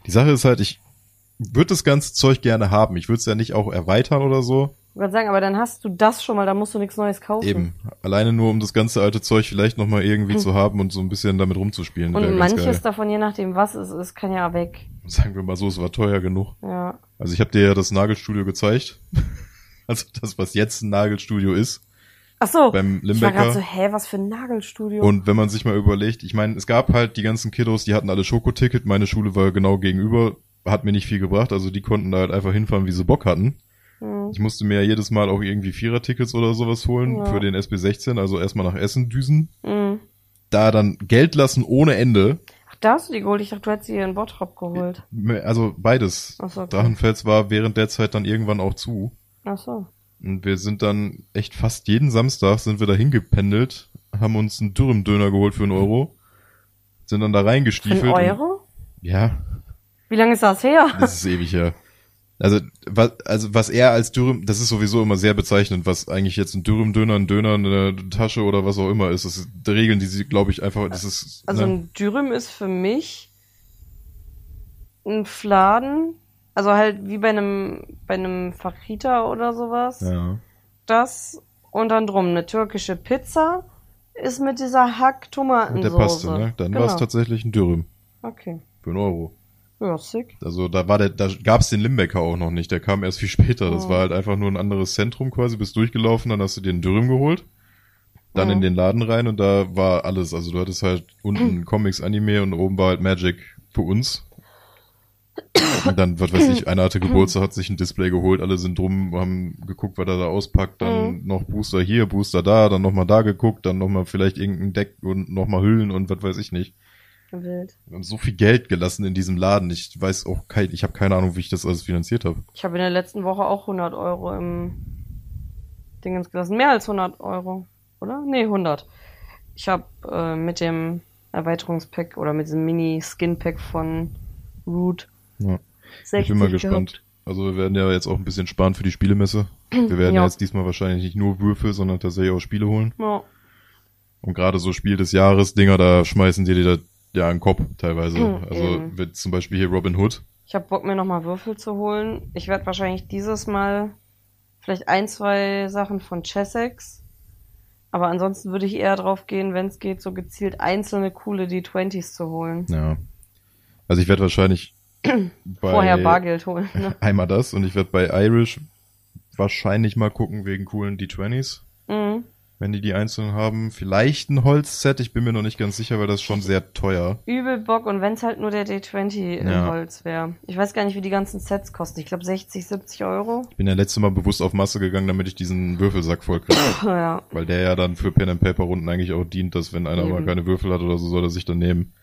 Die Sache ist halt, ich würde das ganze Zeug gerne haben. Ich würde es ja nicht auch erweitern oder so. Ich wollte sagen, aber dann hast du das schon mal, da musst du nichts Neues kaufen. Eben. Alleine nur, um das ganze alte Zeug vielleicht nochmal irgendwie zu haben und so ein bisschen damit rumzuspielen. Und manches davon, je nachdem was es ist, kann ja weg. Sagen wir mal so, es war teuer genug. Ja. Also ich habe dir ja das Nagelstudio gezeigt. Also das, was jetzt ein Nagelstudio ist. Ach so. Beim ich war Limbecker. so, hä, was für ein Nagelstudio? Und wenn man sich mal überlegt, ich meine, es gab halt die ganzen Kiddos, die hatten alle Schokoticket. Meine Schule war genau gegenüber, hat mir nicht viel gebracht. Also die konnten da halt einfach hinfahren, wie sie Bock hatten. Hm. Ich musste mir ja jedes Mal auch irgendwie Vierer-Tickets oder sowas holen Ja. für den SB16, also erstmal nach Essen düsen. Hm. Da dann Geld lassen ohne Ende. Ach, da hast du die geholt. Ich dachte, du hättest sie in Bottrop geholt. Also beides. Ach so, okay. Drachenfels war während der Zeit dann irgendwann auch zu. Ach so. Und wir sind dann echt fast jeden Samstag sind wir da hingependelt, haben uns einen Dürrem-Döner geholt für einen Euro, sind dann da Für reingestiefelt. einen und- Euro? Ja, Wie lange ist das her? das ist ewig her. Also was, also was er als Dürüm, das ist sowieso immer sehr bezeichnend, was eigentlich jetzt ein Dürüm-Döner, ein Döner, eine Tasche oder was auch immer ist. Das ist Regeln, die sie, glaube ich, einfach, das ist. Also ne? ein Dürüm ist für mich ein Fladen, also halt wie bei einem bei einem Fajita oder sowas. ja. Das und dann drum eine türkische Pizza ist mit dieser Hack-Tomatensoße. Mit der Paste, ne? Dann war es Genau. tatsächlich ein Dürüm. Okay. Für einen Euro. Ja, sick. Also da war der, da gab's den Limbecker auch noch nicht, der kam erst viel später. Das Oh. war halt einfach nur ein anderes Zentrum quasi, bist durchgelaufen, dann hast du dir einen Dürüm geholt, dann Mhm. in den Laden rein und da war alles. Also du hattest halt unten Comics, Anime und oben war halt Magic für uns. Und dann, was weiß ich, einer hatte Geburtstag, hat sich ein Display geholt, alle sind drum, haben geguckt, was er da auspackt, dann Mhm. noch Booster hier, Booster da, dann nochmal da geguckt, dann nochmal vielleicht irgendein Deck und nochmal Hüllen und was weiß ich nicht. Wild. Wir haben so viel Geld gelassen in diesem Laden. Ich weiß auch kein, ich habe keine Ahnung, wie ich das alles finanziert habe. Ich habe in der letzten Woche auch 100 Euro im Dingens gelassen. Mehr als 100 Euro, oder? Nee, 100. Ich habe äh, mit dem Erweiterungspack oder mit diesem Mini-Skin-Pack von Root Ja. 60 Ich bin mal gehabt. gespannt. Also wir werden ja jetzt auch ein bisschen sparen für die Spielemesse. Wir werden ja. Ja. jetzt diesmal wahrscheinlich nicht nur Würfel, sondern tatsächlich auch Spiele holen. Ja. Und gerade so Spiel des Jahres Dinger, da schmeißen die dir ja den Kopf teilweise. Mhm, Also wird zum Beispiel hier Robin Hood. Ich habe Bock, mir nochmal Würfel zu holen. Ich werde wahrscheinlich dieses Mal vielleicht ein, zwei Sachen von Chessex. Aber ansonsten würde ich eher drauf gehen, wenn es geht, so gezielt einzelne coole D20s zu holen. Ja. Also ich werde wahrscheinlich Vorher Bargeld holen. Ne? einmal das und ich werde bei Irish wahrscheinlich mal gucken wegen coolen D20s. Mhm. Wenn die die einzelnen haben. Vielleicht ein Holzset, ich bin mir noch nicht ganz sicher, weil das ist schon sehr teuer. Übel Bock und wenn es halt nur der D20 in Ja. Holz wäre. Ich weiß gar nicht, wie die ganzen Sets kosten. Ich glaube 60, 70 Euro. Ich bin ja letztes Mal bewusst auf Masse gegangen, damit ich diesen Würfelsack voll kriege. ja. Weil der ja dann für Pen and Paper Runden eigentlich auch dient, dass wenn einer Eben. mal keine Würfel hat oder so, soll er sich dann nehmen.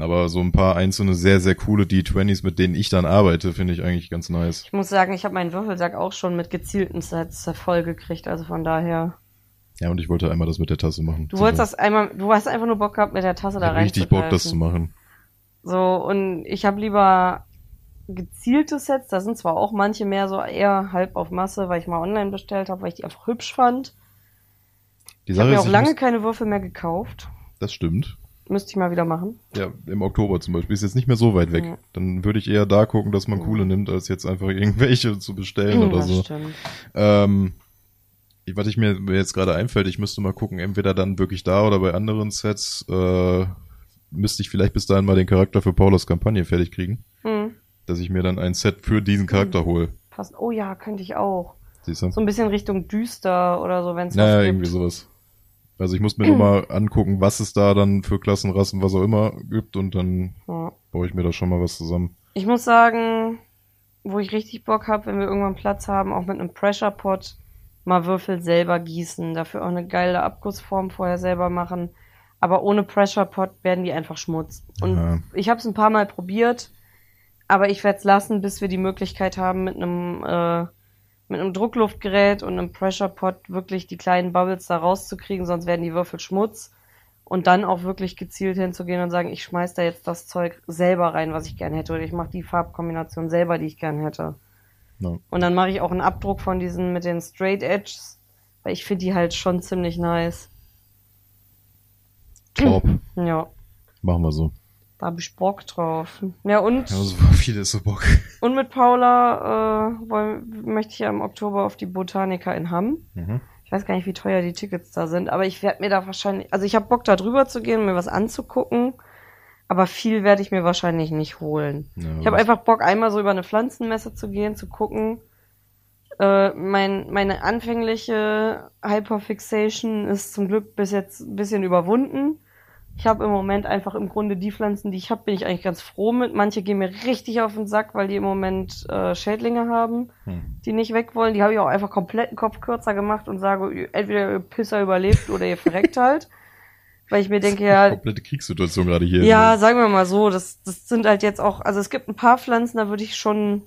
Aber so ein paar einzelne sehr, sehr coole D20s, mit denen ich dann arbeite, finde ich eigentlich ganz nice. Ich muss sagen, ich habe meinen Würfelsack auch schon mit gezielten Sets voll gekriegt. Also von daher. Ja, und ich wollte einmal das mit der Tasse machen. Du wolltest das einmal, du hast einfach nur Bock gehabt, mit der Tasse ich da rein richtig Bock, das zu machen. So, und ich habe lieber gezielte Sets. Da sind zwar auch manche mehr so eher halb auf Masse, weil ich mal online bestellt habe, weil ich die einfach hübsch fand. Die Ich Sache habe mir auch ich lange keine Würfel mehr gekauft. das stimmt. Müsste ich mal wieder machen. Ja, im Oktober zum Beispiel ist jetzt nicht mehr so weit weg. Ja. Dann würde ich eher da gucken, dass man coole nimmt, als jetzt einfach irgendwelche zu bestellen oder das so. stimmt. Ähm, was ich mir jetzt gerade einfällt, ich müsste mal gucken, entweder dann wirklich da oder bei anderen Sets, äh, müsste ich vielleicht bis dahin mal den Charakter für Paulos Kampagne fertig kriegen, Hm, dass ich mir dann ein Set für diesen Charakter hole. passt. Oh ja, könnte ich auch. Siehst du? So ein bisschen Richtung düster oder so, wenn es Naja, was irgendwie sowas. Also ich muss mir nur mal angucken, was es da dann für Klassenrassen, was auch immer gibt und dann Ja. baue ich mir da schon mal was zusammen. Ich muss sagen, wo ich richtig Bock habe, wenn wir irgendwann Platz haben, auch mit einem Pressure Pot mal Würfel selber gießen, dafür auch eine geile Abgussform vorher selber machen. Aber ohne Pressure Pot werden die einfach Schmutz. Und Ja. ich habe es ein paar Mal probiert, aber ich werde es lassen, bis wir die Möglichkeit haben, mit einem äh, mit einem Druckluftgerät und einem Pressure Pot wirklich die kleinen Bubbles da rauszukriegen, sonst werden die Würfel Schmutz. Und dann auch wirklich gezielt hinzugehen und sagen, ich schmeiß da jetzt das Zeug selber rein, was ich gerne hätte, oder ich mache die Farbkombination selber, die ich gerne hätte. Ja. Und dann mache ich auch einen Abdruck von diesen mit den Straight Edges, weil ich finde die halt schon ziemlich nice. Top. Ja, Machen wir so. da hab ich Bock drauf. Ja, und, Ja, so viel ist so Bock. und mit Paula äh, wollen, möchte ich ja im Oktober auf die Botanica in Hamm. Mhm. Ich weiß gar nicht, wie teuer die Tickets da sind, aber ich werde mir da wahrscheinlich, also ich habe Bock da drüber zu gehen, mir was anzugucken, aber viel werde ich mir wahrscheinlich nicht holen. Ja, Ich habe einfach Bock, einmal so über eine Pflanzenmesse zu gehen, zu gucken. Äh, mein, meine anfängliche Hyperfixation ist zum Glück bis jetzt ein bisschen überwunden. Ich habe im Moment einfach im Grunde die Pflanzen, die ich habe, bin ich eigentlich ganz froh mit. Manche gehen mir richtig auf den Sack, weil die im Moment äh, Schädlinge haben, Hm. die nicht weg wollen. Die habe ich auch einfach komplett einen Kopf kürzer gemacht und sage, entweder ihr Pisser überlebt oder ihr verreckt halt. Weil ich mir denke, ja, Komplette Kriegssituation gerade hier. ja, sagen wir mal so, das, das sind halt jetzt auch, also es gibt ein paar Pflanzen, da würde ich schon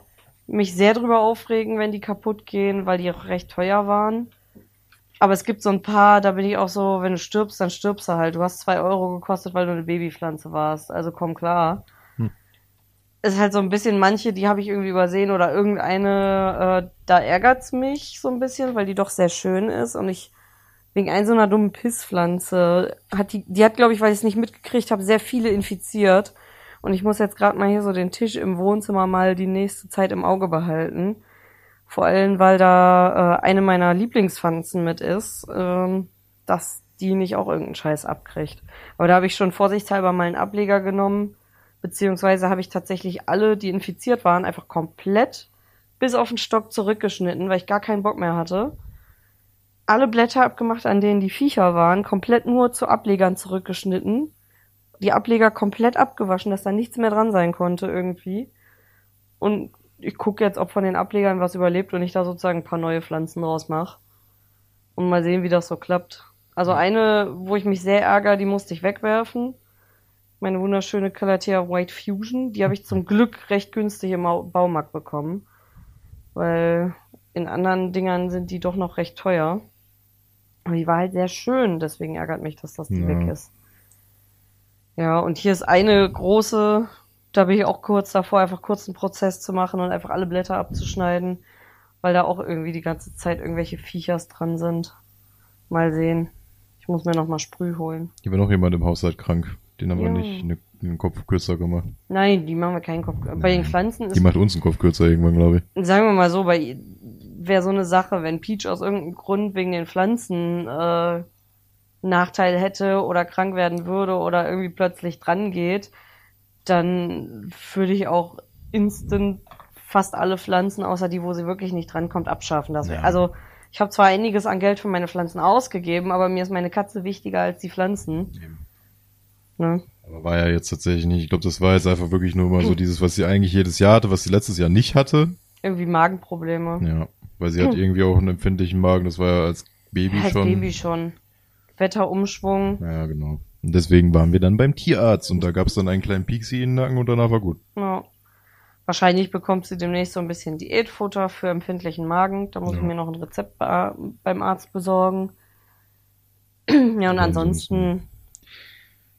mich sehr drüber aufregen, wenn die kaputt gehen, weil die auch recht teuer waren. Aber es gibt so ein paar, da bin ich auch so, wenn du stirbst, dann stirbst du halt. Du hast zwei Euro gekostet, weil du eine Babypflanze warst. Also komm klar. Hm. Ist halt so ein bisschen, manche, die habe ich irgendwie übersehen oder irgendeine, äh, da ärgert's mich so ein bisschen, weil die doch sehr schön ist und ich wegen ein so einer dummen Pisspflanze hat die, die hat, glaube ich, weil ich es nicht mitgekriegt habe, sehr viele infiziert. Und ich muss jetzt gerade mal hier so den Tisch im Wohnzimmer mal die nächste Zeit im Auge behalten. Vor allem, weil da äh, eine meiner Lieblingspflanzen mit ist, ähm, dass die nicht auch irgendeinen Scheiß abkriegt. Aber da habe ich schon vorsichtshalber mal einen Ableger genommen, beziehungsweise habe ich tatsächlich alle, die infiziert waren, einfach komplett bis auf den Stock zurückgeschnitten, weil ich gar keinen Bock mehr hatte alle Blätter abgemacht, an denen die Viecher waren, komplett nur zu Ablegern zurückgeschnitten, die Ableger komplett abgewaschen, dass da nichts mehr dran sein konnte irgendwie. und ich gucke jetzt, ob von den Ablegern was überlebt und ich da sozusagen ein paar neue Pflanzen draus mache. Und mal sehen, wie das so klappt. Also eine, wo ich mich sehr ärgere, die musste ich wegwerfen. Meine wunderschöne Calathea White Fusion, die habe ich zum Glück recht günstig im Au- Baumarkt bekommen. Weil in anderen Dingern sind die doch noch recht teuer. Aber die war halt sehr schön, deswegen ärgert mich, dass das die Ja. weg ist. Ja, und hier ist eine große, da bin ich auch kurz davor, einfach kurz einen Prozess zu machen und einfach alle Blätter abzuschneiden, weil da auch irgendwie die ganze Zeit irgendwelche Viechers dran sind. Mal sehen. Ich muss mir noch mal Sprüh holen. Hier war noch jemand im Haushalt krank. Den haben wir Ja. nicht ne- den Kopf kürzer gemacht. Nein, die machen wir keinen Kopf. Bei den Pflanzen Die ist, macht uns einen Kopf kürzer irgendwann, glaube ich. sagen wir mal so, bei wäre so eine Sache, wenn Peach aus irgendeinem Grund wegen den Pflanzen äh, Nachteil hätte oder krank werden würde oder irgendwie plötzlich dran geht, dann würde ich auch instant fast alle Pflanzen, außer die, wo sie wirklich nicht drankommt, abschaffen. Das Ja. Also ich habe zwar einiges an Geld für meine Pflanzen ausgegeben, aber mir ist meine Katze wichtiger als die Pflanzen. Ne? Aber war ja jetzt tatsächlich nicht. Ich glaube, das war jetzt einfach wirklich nur mal so dieses, was sie eigentlich jedes Jahr hatte, was sie letztes Jahr nicht hatte. Irgendwie Magenprobleme. Ja. Weil sie hat irgendwie auch einen empfindlichen Magen. Das war ja als Baby Als schon. Baby schon. Wetterumschwung. Ja, genau. Und deswegen waren wir dann beim Tierarzt und da gab es dann einen kleinen Pieksi in den Nacken und danach war gut. Ja. Wahrscheinlich bekommt sie demnächst so ein bisschen Diätfutter für empfindlichen Magen. Da muss Ja. ich mir noch ein Rezept bei, beim Arzt besorgen. ja, und ansonsten,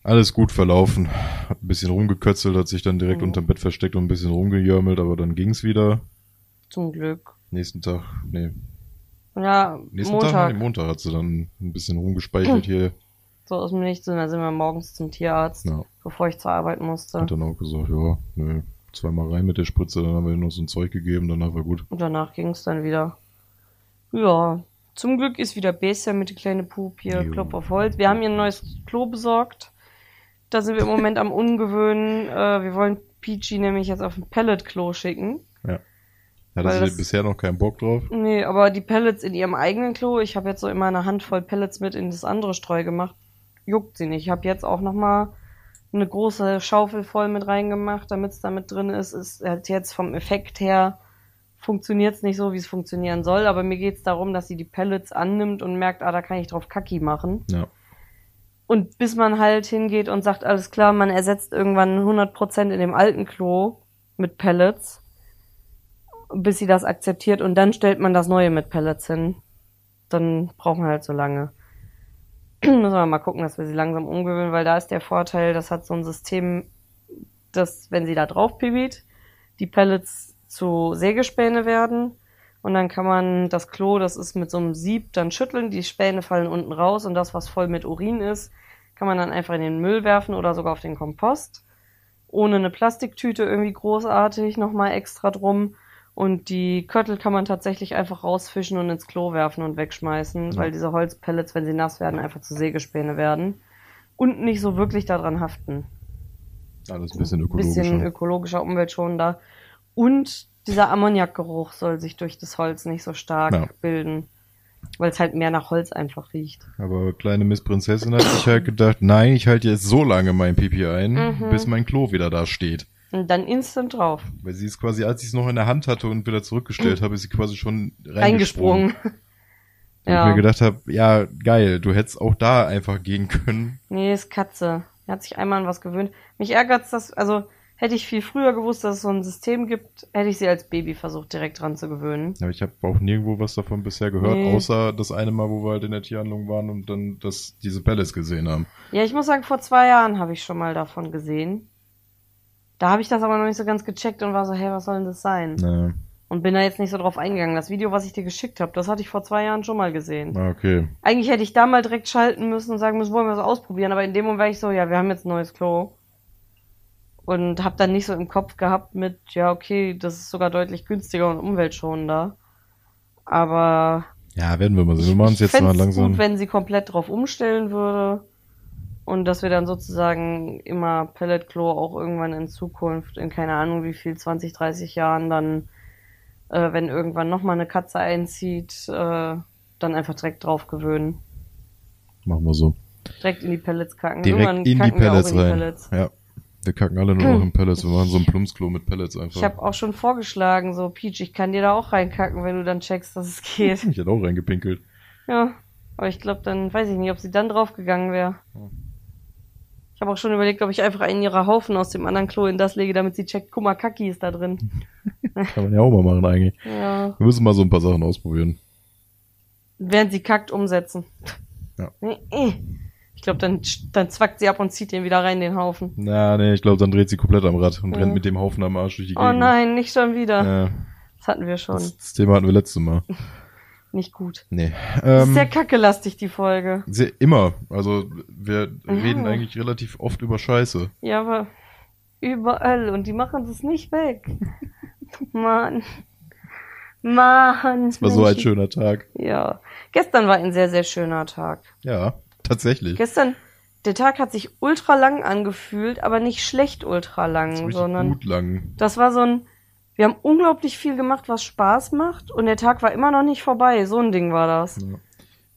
Alles gut verlaufen. Hat ein bisschen rumgekötzelt, hat sich dann direkt Mhm. unterm Bett versteckt und ein bisschen rumgejörmelt, aber dann ging's wieder. zum Glück. Nächsten Tag, nee, Ja, nächsten Tag, Montag, nee, Montag hat sie dann ein bisschen rumgespeichelt hier. so aus dem Nichts, und da sind wir morgens zum Tierarzt, Ja. bevor ich zur Arbeit musste. Hat dann auch gesagt, ja, nö, zweimal rein mit der Spritze, dann haben wir ihr noch so ein Zeug gegeben, danach war gut. Und danach ging es dann wieder. Ja, zum Glück ist wieder Bestia mit der kleinen Pup hier, Jo. Klopf auf Holz. Wir haben ihr ein neues Klo besorgt. Da sind wir im Moment am Ungewöhnen. Äh, wir wollen Peachy nämlich jetzt auf ein Pellet-Klo schicken. Hatte Weil sie das- bisher noch keinen Bock drauf. Nee, aber die Pellets in ihrem eigenen Klo, ich habe jetzt so immer eine Handvoll Pellets mit in das andere Streu gemacht, juckt sie nicht. Ich habe jetzt auch noch mal eine große Schaufel voll mit reingemacht, damit es da mit drin ist. Ist halt jetzt vom Effekt her funktioniert es nicht so, wie es funktionieren soll, aber mir geht es darum, dass sie die Pellets annimmt und merkt, ah, da kann ich drauf Kacki machen. Ja. Und bis man halt hingeht und sagt, alles klar, man ersetzt irgendwann 100% in dem alten Klo mit Pellets, bis sie das akzeptiert und dann stellt man das neue mit Pellets hin. Dann brauchen wir halt so lange. Müssen wir mal gucken, dass wir sie langsam umgewöhnen, weil da ist der Vorteil, das hat so ein System, dass, wenn sie da drauf pibiert, die Pellets zu Sägespäne werden und dann kann man das Klo, das ist mit so einem Sieb, dann schütteln, die Späne fallen unten raus und das, was voll mit Urin ist, kann man dann einfach in den Müll werfen oder sogar auf den Kompost. Ohne eine Plastiktüte irgendwie großartig, nochmal extra drum. Und die Köttel kann man tatsächlich einfach rausfischen und ins Klo werfen und wegschmeißen, Ja. weil diese Holzpellets, wenn sie nass werden, einfach zu Sägespäne werden. Und nicht so wirklich daran haften Alles ein bisschen ökologischer. bisschen ökologischer, umweltschonender. Und dieser Ammoniakgeruch soll sich durch das Holz nicht so stark Ja. bilden, weil es halt mehr nach Holz einfach riecht. Aber kleine Miss Prinzessin hat sich halt gedacht, nein, ich halte jetzt so lange mein Pipi ein, Mhm. bis mein Klo wieder da steht. Und dann instant drauf. Weil sie ist quasi, als ich es noch in der Hand hatte und wieder zurückgestellt habe, ist sie quasi schon reingesprungen. Reingesprungen. Wo ich mir gedacht habe, ja, geil, du hättest auch da einfach gehen können. Nee, ist Katze. Er hat sich einmal an was gewöhnt. Mich ärgert's, dass, also, hätte ich viel früher gewusst, dass es so ein System gibt, hätte ich sie als Baby versucht, direkt dran zu gewöhnen. Aber ich habe auch nirgendwo was davon bisher gehört, Nee. außer das eine Mal, wo wir halt in der Tierhandlung waren und dann das, diese Pellets gesehen haben. Ja, ich muss sagen, vor zwei Jahren habe ich schon mal davon gesehen. Da habe ich das aber noch nicht so ganz gecheckt und war so, hey, was soll denn das sein? Naja, Und bin da jetzt nicht so drauf eingegangen. Das Video, was ich dir geschickt habe, das hatte ich vor zwei Jahren schon mal gesehen. ah, okay. Eigentlich hätte ich da mal direkt schalten müssen und sagen müssen, wollen wir das ausprobieren. Aber in dem Moment war ich so, ja, wir haben jetzt ein neues Klo. Und habe dann nicht so im Kopf gehabt mit, ja, okay, das ist sogar deutlich günstiger und umweltschonender. Aber Ja, werden wir mal sehen. Wir machen es jetzt mal langsam. gut, wenn sie komplett drauf umstellen würde. Und dass wir dann sozusagen immer Pelletklo auch irgendwann in Zukunft, in keine Ahnung wie viel, 20, 30 Jahren dann, äh, wenn irgendwann nochmal eine Katze einzieht, äh, dann einfach direkt drauf gewöhnen. Machen wir so. Direkt in die Pellets kacken. Direkt irgendwann in die kacken wir auch Pellets in die rein. Pellets. Ja. Wir kacken alle nur noch in Pellets. Wir machen so ein Plumpsklo mit Pellets einfach. Ich habe auch schon vorgeschlagen, so Peach, ich kann dir da auch reinkacken, wenn du dann checkst, dass es geht. ich hätte auch reingepinkelt. Ja, aber ich glaube, dann weiß ich nicht, ob sie dann draufgegangen wäre. Ich habe auch schon überlegt, ob ich einfach einen ihrer Haufen aus dem anderen Klo in das lege, damit sie checkt, guck mal, Kaki ist da drin. Kann man ja auch mal machen eigentlich. Ja. Wir müssen mal so ein paar Sachen ausprobieren. Während sie kackt, umsetzen. Ja. Ich glaube, dann, dann zwackt sie ab und zieht den wieder rein, den Haufen. Na, nee, ich glaube, dann dreht sie komplett am Rad und Ja. rennt mit dem Haufen am Arsch durch die Oh Gegend. nein, nicht schon wieder. Ja, Das hatten wir schon. das, das Thema hatten wir letztes Mal. Nicht gut. Nee. Das Ähm, sehr kackelastig, die Folge. sehr, immer. Also wir Ja. reden eigentlich relativ oft über Scheiße. Ja, aber überall. Und die machen es nicht weg. Mann. Mann. Das war so ein schöner Tag. Ja. Gestern war ein sehr, sehr schöner Tag. Ja, tatsächlich. Gestern, der Tag hat sich ultra lang angefühlt, aber nicht schlecht ultra Das lang, sondern gut lang. das war so ein, wir haben unglaublich viel gemacht, was Spaß macht und der Tag war immer noch nicht vorbei. So ein Ding war das. Ja.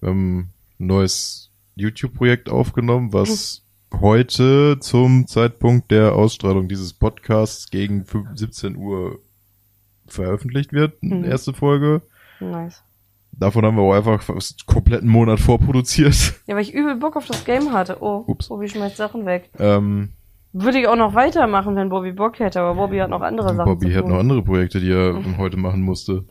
Wir haben ein neues YouTube-Projekt aufgenommen, was heute zum Zeitpunkt der Ausstrahlung dieses Podcasts gegen 5 17 Uhr veröffentlicht wird. Mhm. Erste Folge. Nice. Davon haben wir auch einfach fast kompletten Monat vorproduziert. Ja, weil ich übel Bock auf das Game hatte. Oh, Ups. Bobby schmeißt Sachen weg. Ähm, Würde ich auch noch weitermachen, wenn Bobby Bock hätte, aber Bobby hat noch andere Sachen Bobby hat noch andere Projekte, die er heute machen musste.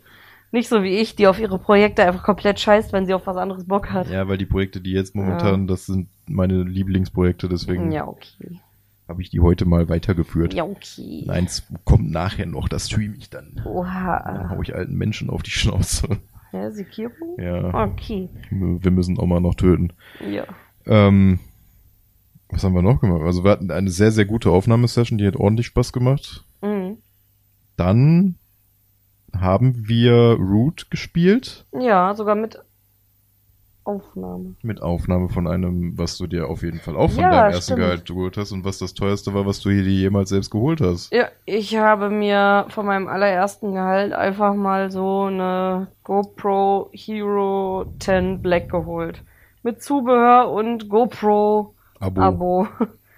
Nicht so wie ich, die auf ihre Projekte einfach komplett scheißt, wenn sie auf was anderes Bock hat. Ja, weil die Projekte, die jetzt momentan, das sind meine Lieblingsprojekte, deswegen Ja, okay. habe ich die heute mal weitergeführt. Ja, okay. Eins kommt nachher noch, das streame ich dann. Dann Oha. hau ich alten Menschen auf die Schnauze. Ja, Sekiro? Ja, Okay. wir müssen auch mal noch töten. Ja. Ähm, was haben wir noch gemacht? Also wir hatten eine sehr, sehr gute Aufnahmesession, die hat ordentlich Spaß gemacht. Mhm. Dann haben wir Root gespielt. Ja, sogar mit Aufnahme. Mit Aufnahme von einem, was du dir auf jeden Fall auch von Ja, deinem ersten stimmt. Gehalt geholt hast und was das teuerste war, was du hier dir jemals selbst geholt hast. Ja, ich habe mir von meinem allerersten Gehalt einfach mal so eine GoPro Hero 10 Black geholt. Mit Zubehör und GoPro Abo. Abo.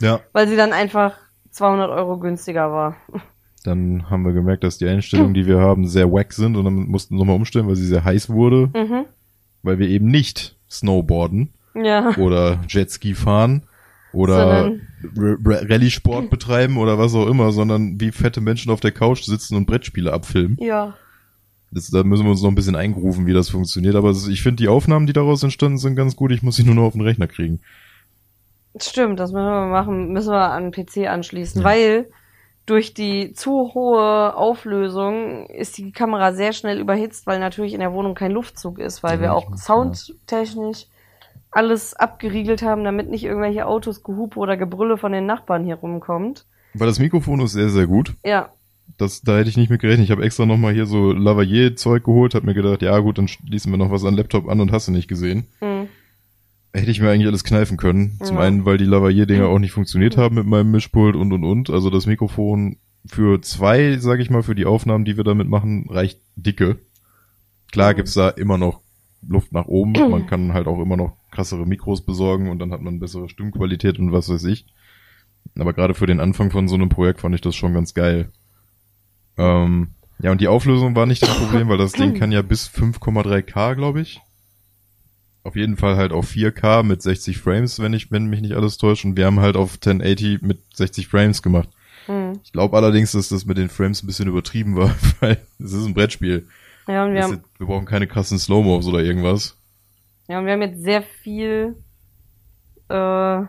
Ja. Weil sie dann einfach 200 Euro günstiger war. Dann haben wir gemerkt, dass die Einstellungen, die wir haben, sehr wack sind und dann mussten wir nochmal umstellen, weil sie sehr heiß wurde, Mhm. weil wir eben nicht Snowboarden Ja. oder Jetski fahren oder Rallye-Sport betreiben oder was auch immer, sondern wie fette Menschen auf der Couch sitzen und Brettspiele abfilmen. Ja. Das, da müssen wir uns noch ein bisschen eingrufen, wie das funktioniert. Aber ich finde die Aufnahmen, die daraus entstanden sind, ganz gut. Ich muss sie nur noch auf den Rechner kriegen. Stimmt, das müssen wir machen, müssen wir an PC anschließen, weil durch die zu hohe Auflösung ist die Kamera sehr schnell überhitzt, weil natürlich in der Wohnung kein Luftzug ist, weil wir Ja, auch klar. soundtechnisch alles abgeriegelt haben, damit nicht irgendwelche Autos, Gehupe oder Gebrülle von den Nachbarn hier rumkommt. Weil das Mikrofon ist sehr, sehr gut. Ja, Das, da hätte ich nicht mit gerechnet. Ich habe extra nochmal hier so Lavalier-Zeug geholt, hab mir gedacht, ja gut, dann schließen wir noch was an den Laptop an und hast du nicht gesehen. hm. Hätte ich mir eigentlich alles kneifen können. Zum Ja. einen, weil die Lavalier-Dinger auch nicht funktioniert haben mit meinem Mischpult und und und. Also das Mikrofon für zwei, sag ich mal, für die Aufnahmen, die wir damit machen, reicht dicke. Klar gibt's da immer noch Luft nach oben. Man kann halt auch immer noch krassere Mikros besorgen und dann hat man bessere Stimmqualität und was weiß ich. Aber gerade für den Anfang von so einem Projekt fand ich das schon ganz geil. Ähm, ja, und die Auflösung war nicht das Problem, weil das Ding kann ja bis 5,3K, glaube ich. Auf jeden Fall halt auf 4K mit 60 Frames, wenn ich, wenn mich nicht alles täuscht. Und wir haben halt auf 1080 mit 60 Frames gemacht. Hm. Ich glaube allerdings, dass das mit den Frames ein bisschen übertrieben war, weil es ist ein Brettspiel. Ja, und wir haben, ist- wir brauchen keine krassen Slow-Mos oder irgendwas. ja, und wir haben jetzt sehr viel äh,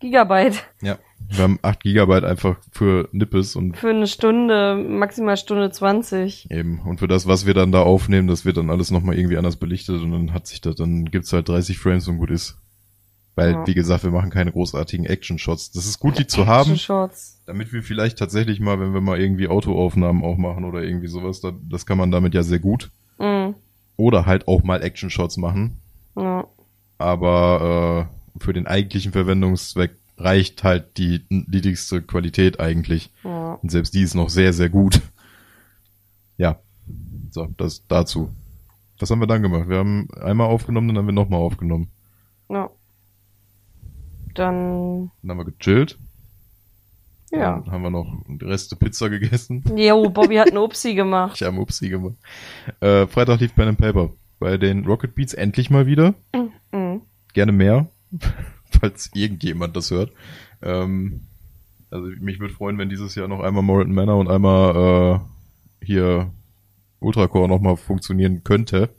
Gigabyte Ja. Wir haben 8 Gigabyte einfach für Nippes und für eine Stunde, maximal Stunde 20. eben. Und für das, was wir dann da aufnehmen, das wird dann alles nochmal irgendwie anders belichtet und dann hat sich das, dann gibt's halt 30 Frames und gut ist. Weil, Ja. wie gesagt, wir machen keine großartigen Action-Shots. Das ist gut, die zu haben. Shorts. Damit wir vielleicht tatsächlich mal, wenn wir mal irgendwie Autoaufnahmen auch machen oder irgendwie sowas, da, das kann man damit ja sehr gut. Mhm. Oder halt auch mal Action-Shots machen. Ja. Aber äh, für den eigentlichen Verwendungszweck reicht halt die niedrigste Qualität eigentlich. ja. Und selbst die ist noch sehr, sehr gut. Ja. So, das dazu. Was haben wir dann gemacht? Wir haben einmal aufgenommen, dann haben wir nochmal aufgenommen. Ja. Dann, Dann haben wir gechillt. Ja. Dann haben wir noch Reste Pizza gegessen. Jo, Bobby hat eine Upsi gemacht. Ich habe Upsi gemacht. Äh, Freitag lief Pen and Paper. Bei den Rocket Beats endlich mal wieder. Mhm. Gerne mehr, falls irgendjemand das hört. Ähm, also mich würde freuen, wenn dieses Jahr noch einmal Morton Manor und einmal äh, hier Ultracore nochmal funktionieren könnte.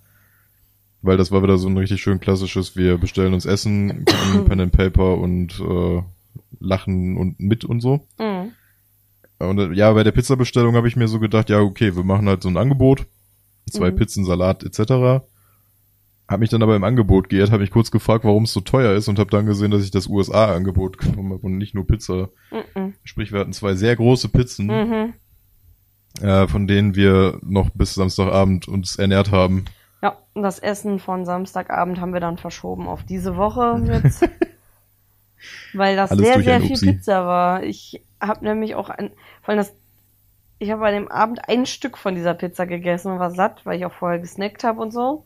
Weil das war wieder so ein richtig schön klassisches, wir bestellen uns Essen, Pen and Paper und äh, lachen und mit und so. Mhm. Und äh, ja, bei der Pizzabestellung habe ich mir so gedacht, ja, okay, wir machen halt so ein Angebot. Zwei Mhm. Pizzen, Salat etc. Hab mich dann aber im Angebot geirrt, habe mich kurz gefragt, warum es so teuer ist und habe dann gesehen, dass ich das USA-Angebot genommen habe und nicht nur Pizza. Mhm. Sprich, wir hatten zwei sehr große Pizzen, Mhm. äh, von denen wir noch bis Samstagabend uns ernährt haben. Ja, das Essen von Samstagabend haben wir dann verschoben auf diese Woche jetzt. weil das Alles sehr, sehr viel Upsi. Pizza war. Ich habe nämlich auch ein, vor allem das, ich habe an dem Abend ein Stück von dieser Pizza gegessen und war satt, weil ich auch vorher gesnackt habe und so.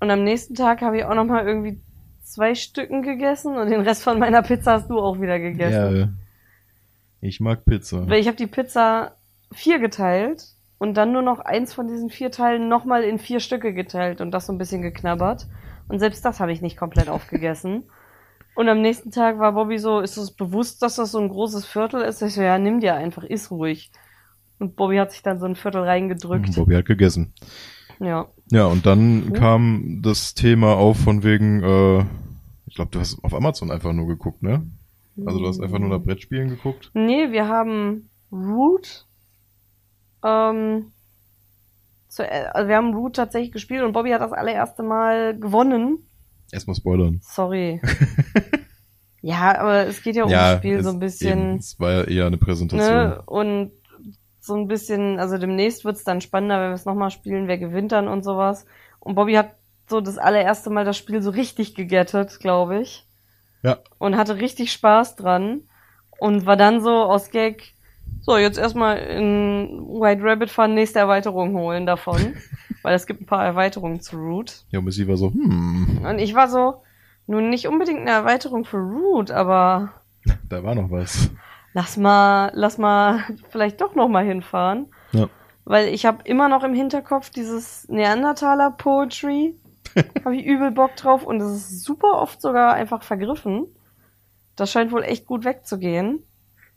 Und am nächsten Tag habe ich auch noch mal irgendwie zwei Stücken gegessen und den Rest von meiner Pizza hast du auch wieder gegessen. Ja, ich mag Pizza. Weil ich habe die Pizza vier geteilt und dann nur noch eins von diesen vier Teilen nochmal in vier Stücke geteilt und das so ein bisschen geknabbert. Und selbst das habe ich nicht komplett aufgegessen. Und am nächsten Tag war Bobby so, ist es bewusst, dass das so ein großes Viertel ist? Ich so, ja, nimm dir einfach, iss ruhig. Und Bobby hat sich dann so ein Viertel reingedrückt. Bobby hat gegessen. Ja. Ja, und dann Mhm. kam das Thema auf von wegen, äh, ich glaube, du hast auf Amazon einfach nur geguckt, ne? Also du hast einfach nur nach Brettspielen geguckt. Nee, wir haben Root. Ähm, zu, also wir haben Root tatsächlich gespielt und Bobby hat das allererste Mal gewonnen. Erstmal spoilern. Sorry. ja, aber es geht ja um das Spiel so ein bisschen. Eben, es war ja eher eine Präsentation. Ne? Und so ein bisschen, also demnächst wird's dann spannender, wenn wir es nochmal spielen, wer gewinnt dann und sowas. Und Bobby hat so das allererste Mal das Spiel so richtig gegettet, glaube ich. Ja. Und hatte richtig Spaß dran. Und war dann so aus Gag, so, jetzt erstmal in White Rabbit fahren, nächste Erweiterung holen davon. weil es gibt ein paar Erweiterungen zu Root. Ja, und Missy war so, hm, Und ich war so, nun nicht unbedingt eine Erweiterung für Root, aber da war noch was. Lass mal, lass mal vielleicht doch noch mal hinfahren. Ja. Weil ich habe immer noch im Hinterkopf dieses Neandertaler Poetry. habe ich übel Bock drauf und es ist super oft sogar einfach vergriffen. Das scheint wohl echt gut wegzugehen.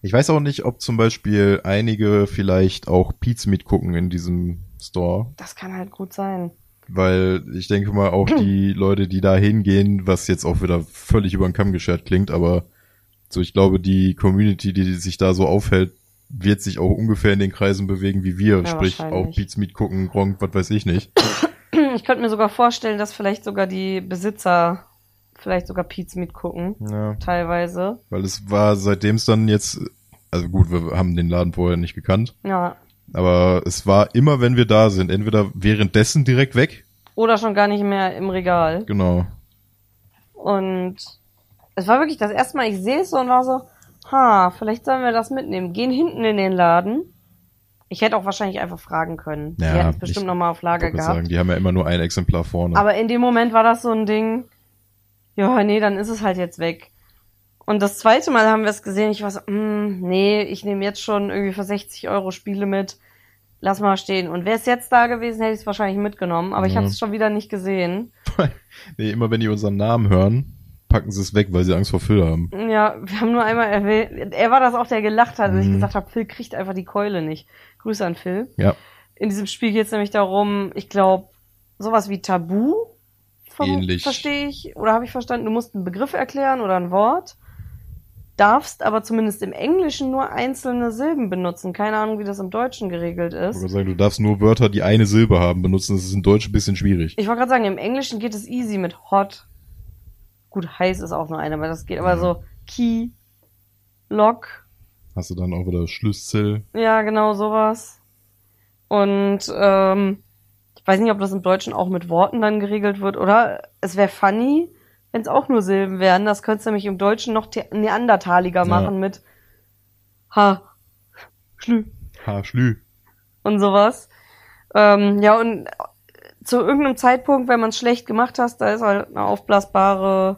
Ich weiß auch nicht, ob zum Beispiel einige vielleicht auch Pete's mitgucken in diesem Store, Das kann halt gut sein. weil ich denke mal auch die Leute, die da hingehen, was jetzt auch wieder völlig über den Kamm geschert klingt, aber so ich glaube, die Community, die sich da so aufhält, wird sich auch ungefähr in den Kreisen bewegen wie wir, Ja, sprich auch Pete's mitgucken, Gronk, was weiß ich nicht. Ich könnte mir sogar vorstellen, dass vielleicht sogar die Besitzer vielleicht sogar Pete's mitgucken. Ja. Teilweise. Weil es war, seitdem es dann jetzt, also gut, wir haben den Laden vorher nicht gekannt, Ja. aber es war immer, wenn wir da sind, entweder währenddessen direkt weg, Oder schon gar nicht mehr im Regal. genau. Und es war wirklich das erste Mal, ich sehe es so und war so, ha, vielleicht sollen wir das mitnehmen. Gehen hinten in den Laden. Ich hätte auch wahrscheinlich einfach fragen können. Ja, die hätten es bestimmt ich nochmal auf Lager Ich gehabt. sagen, die haben ja immer nur ein Exemplar vorne. Aber in dem Moment war das so ein Ding, ja, nee, dann ist es halt jetzt weg. Und das zweite Mal haben wir es gesehen, ich war so, mm, nee, ich nehme jetzt schon irgendwie für 60 Euro Spiele mit. Lass mal stehen. Und wäre es jetzt da gewesen, hätte ich es wahrscheinlich mitgenommen. Aber ich Mhm. habe es schon wieder nicht gesehen. nee, immer wenn die unseren Namen hören, packen sie es weg, weil sie Angst vor Phil haben. Ja, wir haben nur einmal erwähnt. Er war das auch, der gelacht hat, als ich Mhm. gesagt habe, Phil kriegt einfach die Keule nicht. Grüße an Phil. Ja, In diesem Spiel geht es nämlich darum, ich glaube, sowas wie Tabu Ähnlich. verstehe ich. Oder habe ich verstanden, du musst einen Begriff erklären oder ein Wort, darfst aber zumindest im Englischen nur einzelne Silben benutzen. Keine Ahnung, wie das im Deutschen geregelt ich ist. wollte sagen, du darfst nur Wörter, die eine Silbe haben, benutzen. Das ist in Deutsch ein bisschen schwierig. Ich wollte gerade sagen, im Englischen geht es easy mit hot. Gut, heiß ist auch nur eine, aber das geht. Aber Mhm. so Key, Lock, Hast du dann auch wieder Schlüssel. Ja, genau, sowas. Und ähm, ich weiß nicht, ob das im Deutschen auch mit Worten dann geregelt wird, oder? Es wäre funny, wenn es auch nur Silben wären. Das könntest du nämlich im Deutschen noch neandertaliger Ja. machen mit Ha, Schlü Ha, Schlü. und sowas. Ähm, ja, und zu irgendeinem Zeitpunkt, wenn man es schlecht gemacht hast, da ist halt eine aufblasbare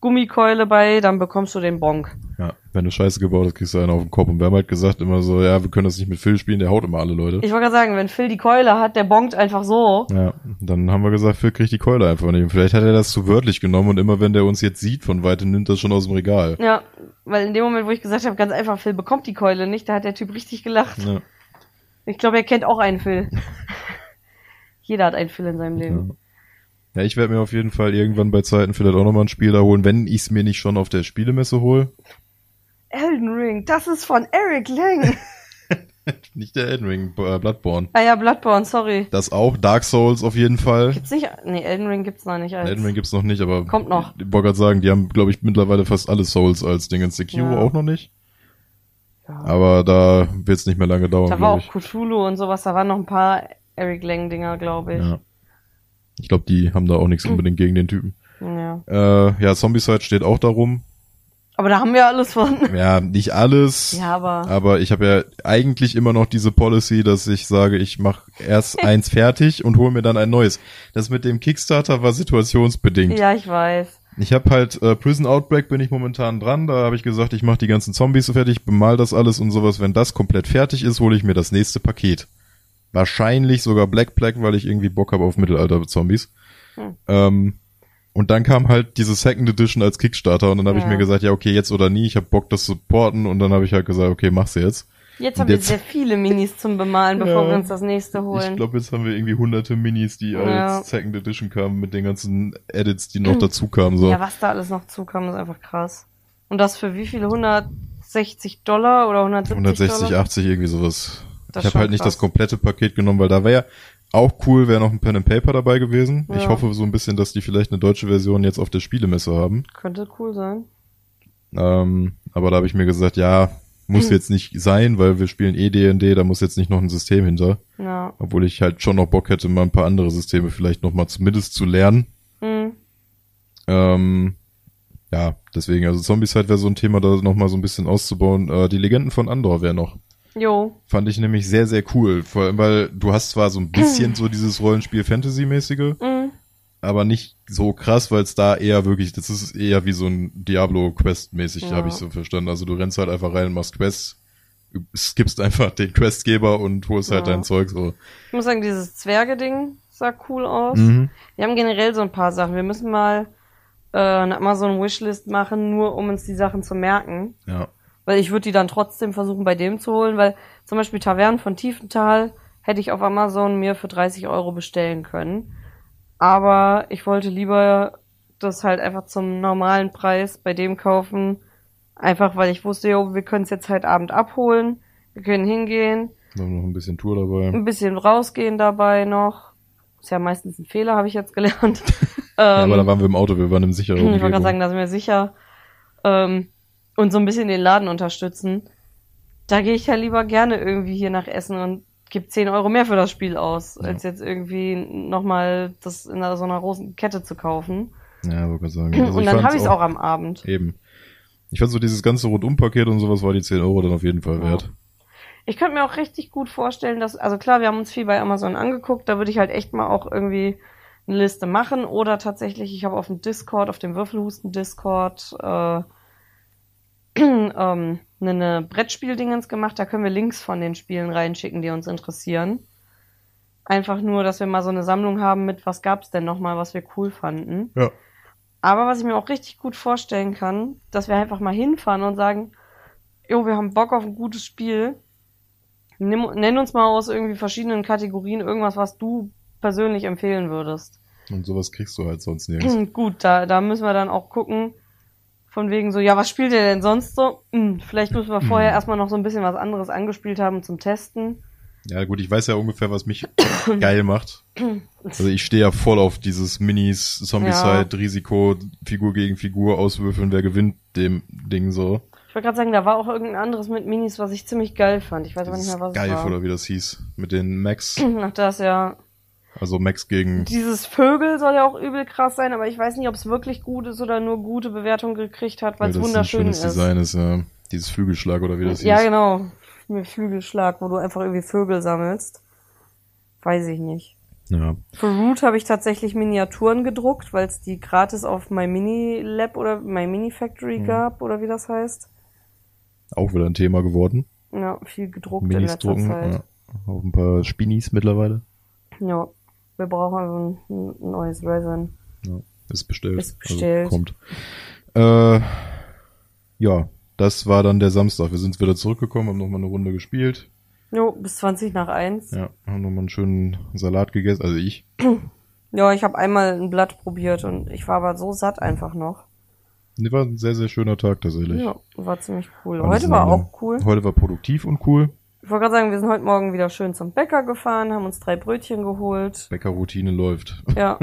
Gummikeule bei, dann bekommst du den Bonk. Ja, wenn du Scheiße gebaut hast, kriegst du einen auf den Kopf. Und wir haben halt gesagt immer so, ja, wir können das nicht mit Phil spielen, der haut immer alle Leute. Ich wollte gerade sagen, wenn Phil die Keule hat, der bonkt einfach so. Ja, dann haben wir gesagt, Phil kriegt die Keule einfach nicht. Und vielleicht hat er das zu wörtlich genommen und immer wenn der uns jetzt sieht von weitem, nimmt das schon aus dem Regal. Ja, weil in dem Moment, wo ich gesagt habe, ganz einfach, Phil bekommt die Keule nicht, da hat der Typ richtig gelacht. Ja. Ich glaube, er kennt auch einen Phil. Jeder hat einen Phil in seinem Leben. Ja, ich werde mir auf jeden Fall irgendwann bei Zeiten vielleicht auch nochmal ein Spiel da holen, wenn ich es mir nicht schon auf der Spielemesse hole. Elden Ring, das ist von Eric Lang. Nicht der Elden Ring, äh, Bloodborne. ah ja, Bloodborne, sorry. Das auch, Dark Souls auf jeden Fall. Gibt's nicht, nee, Elden Ring gibt's noch nicht als. Elden Ring gibt's noch nicht, aber Kommt noch. Ich wollte gerade sagen, die haben, glaube ich, mittlerweile fast alle Souls als Dingens. Sekiro Ja. auch noch nicht. Ja. Aber da wird's nicht mehr lange dauern, Da war auch. Cthulhu und sowas, da waren noch ein paar Eric Lang Dinger, glaube ich. Ja. Ich glaube, die haben da auch nichts unbedingt gegen den Typen. ja. Äh, ja, Zombicide steht auch darum. Aber da haben wir alles von. Ja, nicht alles. ja, aber. Aber ich habe ja eigentlich immer noch diese Policy, dass ich sage, ich mache erst eins fertig und hole mir dann ein neues. Das mit dem Kickstarter war situationsbedingt. Ja, ich weiß. Ich habe halt äh, Prison Outbreak bin ich momentan dran. Da habe ich gesagt, ich mache die ganzen Zombies so fertig, bemal das alles und sowas. Wenn das komplett fertig ist, hole ich mir das nächste Paket. Wahrscheinlich sogar Black Black, weil ich irgendwie Bock habe auf Mittelalter-Zombies. Hm. Ähm, und dann kam halt diese Second Edition als Kickstarter und dann habe ich Ja. mir gesagt, ja okay, jetzt oder nie, ich habe Bock das zu supporten und dann habe ich halt gesagt, okay, mach's jetzt. Jetzt Und haben wir jetzt- sehr viele Minis zum Bemalen, bevor Ja. wir uns das nächste holen. Ich glaube, jetzt haben wir irgendwie hunderte Minis, die Ja. als Second Edition kamen mit den ganzen Edits, die noch dazu kamen. So. Ja, was da alles noch zukam, ist einfach krass. Und das für wie viele? 160 Dollar oder 170 160, Dollar? 80, irgendwie sowas. Das ich habe halt nicht krass. das komplette Paket genommen, weil da wäre auch cool, wäre noch ein Pen and Paper dabei gewesen. Ich Ja. hoffe so ein bisschen, dass die vielleicht eine deutsche Version jetzt auf der Spielemesse haben. Könnte cool sein. Ähm, aber da habe ich mir gesagt, ja, muss Hm. jetzt nicht sein, weil wir spielen eh D&D, da muss jetzt nicht noch ein System hinter. Ja. Obwohl ich halt schon noch Bock hätte, mal ein paar andere Systeme vielleicht noch mal zumindest zu lernen. Hm. Ähm, ja, deswegen, also Zombieside wäre so ein Thema, da noch mal so ein bisschen auszubauen. Äh, die Legenden von Andor wäre noch. Jo. Fand ich nämlich sehr, sehr cool. Vor allem, weil du hast zwar so ein bisschen so dieses Rollenspiel-Fantasy-mäßige, Hm. aber nicht so krass, weil es da eher wirklich, das ist eher wie so ein Diablo-Quest-mäßig, Ja. habe ich so verstanden. Also du rennst halt einfach rein und machst Quests, skippst einfach den Questgeber und holst halt Ja. dein Zeug so. Ich muss sagen, dieses Zwerge-Ding sah cool aus. Mhm. Wir haben generell so ein paar Sachen. Wir müssen mal äh, eine Amazon-Wishlist machen, nur um uns die Sachen zu merken. Ja. Weil ich würde die dann trotzdem versuchen, bei dem zu holen, weil zum Beispiel Tavernen von Tiefenthal hätte ich auf Amazon mir für 30 Euro bestellen können. Aber ich wollte lieber das halt einfach zum normalen Preis bei dem kaufen. Einfach weil ich wusste, jo, wir können es jetzt halt Abend abholen. Wir können hingehen, Wir haben noch ein bisschen Tour dabei. ein bisschen rausgehen dabei noch. Ist ja meistens ein Fehler, habe ich jetzt gelernt. Ja, ähm, aber da waren wir im Auto, wir waren im sicheren ich wollte gerade sagen, da sind wir sicher. Ähm, und so ein bisschen den Laden unterstützen. Da gehe ich ja lieber gerne irgendwie hier nach Essen und gebe 10 Euro mehr für das Spiel aus, Ja. als jetzt irgendwie nochmal das in so einer großen Kette zu kaufen. Ja, wollte gerade sagen. Also und dann habe ich es auch am Abend. Eben. Ich fand so dieses ganze Rundumpaket und sowas war die 10 Euro dann auf jeden Fall Ja. wert. Ich könnte mir auch richtig gut vorstellen, dass, also klar, wir haben uns viel bei Amazon angeguckt, da würde ich halt echt mal auch irgendwie eine Liste machen oder tatsächlich, ich habe auf dem Discord, auf dem Würfelhusten-Discord, äh, ähm, eine Brettspieldingens gemacht, da können wir Links von den Spielen reinschicken, die uns interessieren. Einfach nur, dass wir mal so eine Sammlung haben mit, was gab's denn nochmal, was wir cool fanden. Ja. Aber was ich mir auch richtig gut vorstellen kann, dass wir einfach mal hinfahren und sagen, jo, wir haben Bock auf ein gutes Spiel. Nimm, nenn uns mal aus irgendwie verschiedenen Kategorien irgendwas, was du persönlich empfehlen würdest. Und sowas kriegst du halt sonst nirgends. Gut, da, da müssen wir dann auch gucken, von wegen so, ja, was spielt ihr denn sonst so? Hm, vielleicht müssen wir vorher Hm. erstmal noch so ein bisschen was anderes angespielt haben zum Testen. Ja gut, ich weiß ja ungefähr, was mich geil macht. Also ich stehe ja voll auf dieses Minis, Zombicide, Risiko, Figur gegen Figur, auswürfeln, wer gewinnt dem Ding so. Ich wollte gerade sagen, da war auch irgendein anderes mit Minis, was ich ziemlich geil fand. Ich weiß aber nicht mehr, was Geil, es war. oder wie das hieß. Mit den Max, Ach, das ja. Also Max gegen, Dieses Vögel soll ja auch übel krass sein, aber ich weiß nicht, ob es wirklich gut ist oder nur gute Bewertung gekriegt hat, weil es das ein wunderschön ist. Design ist, ja. Dieses Flügelschlag oder wie das Ja, hieß. genau. Mit Flügelschlag, wo du einfach irgendwie Vögel sammelst. Weiß ich nicht. Ja. Für Root habe ich tatsächlich Miniaturen gedruckt, weil es die gratis auf My Mini Lab oder My Mini Factory Mhm. gab oder wie das heißt. Auch wieder ein Thema geworden. Ja, viel gedruckt in Minis letzter drucken. Zeit. Ja. Auch ein paar Spinis mittlerweile. Ja. Wir brauchen also ein, neues Resin. Ja. Ist bestellt. Ist bestellt. Also kommt. Äh, ja, das war dann der Samstag. Wir sind wieder zurückgekommen, haben nochmal eine Runde gespielt. Jo, bis 20 nach 1. Ja, haben nochmal einen schönen Salat gegessen. Also ich. Ja, ich habe einmal ein Blatt probiert und ich war aber so satt einfach noch. Nee, war ein sehr, sehr schöner Tag tatsächlich. Ja, war ziemlich cool. Alles Heute war auch cool. Heute war produktiv und cool. Ich wollte gerade sagen, wir sind heute Morgen wieder schön zum Bäcker gefahren, haben uns drei Brötchen geholt. Bäckerroutine läuft. Ja.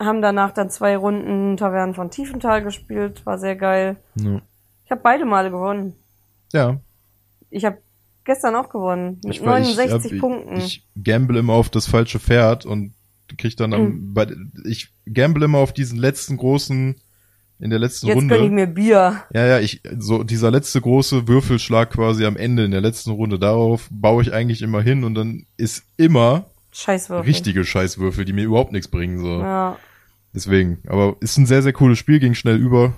haben danach dann zwei Runden Tavernen von Tiefenthal gespielt. War sehr geil. Ja. Ich habe beide Male gewonnen. ja. Ich habe gestern auch gewonnen. Mit Ich, war- ich, 69 hab- Punkten. Ich, ich gamble immer auf das falsche Pferd und krieg dann am, Mhm. bei, ich gamble immer auf diesen letzten großen, in der letzten Jetzt Runde. gönn ich mir Bier. Ja, ja, ich, so dieser letzte große Würfelschlag quasi am Ende in der letzten Runde, darauf baue ich eigentlich immer hin und dann ist immer Scheißwürfel. richtige Scheißwürfel, die mir überhaupt nichts bringen, so. Ja. Deswegen. Aber ist ein sehr, sehr cooles Spiel, ging schnell über.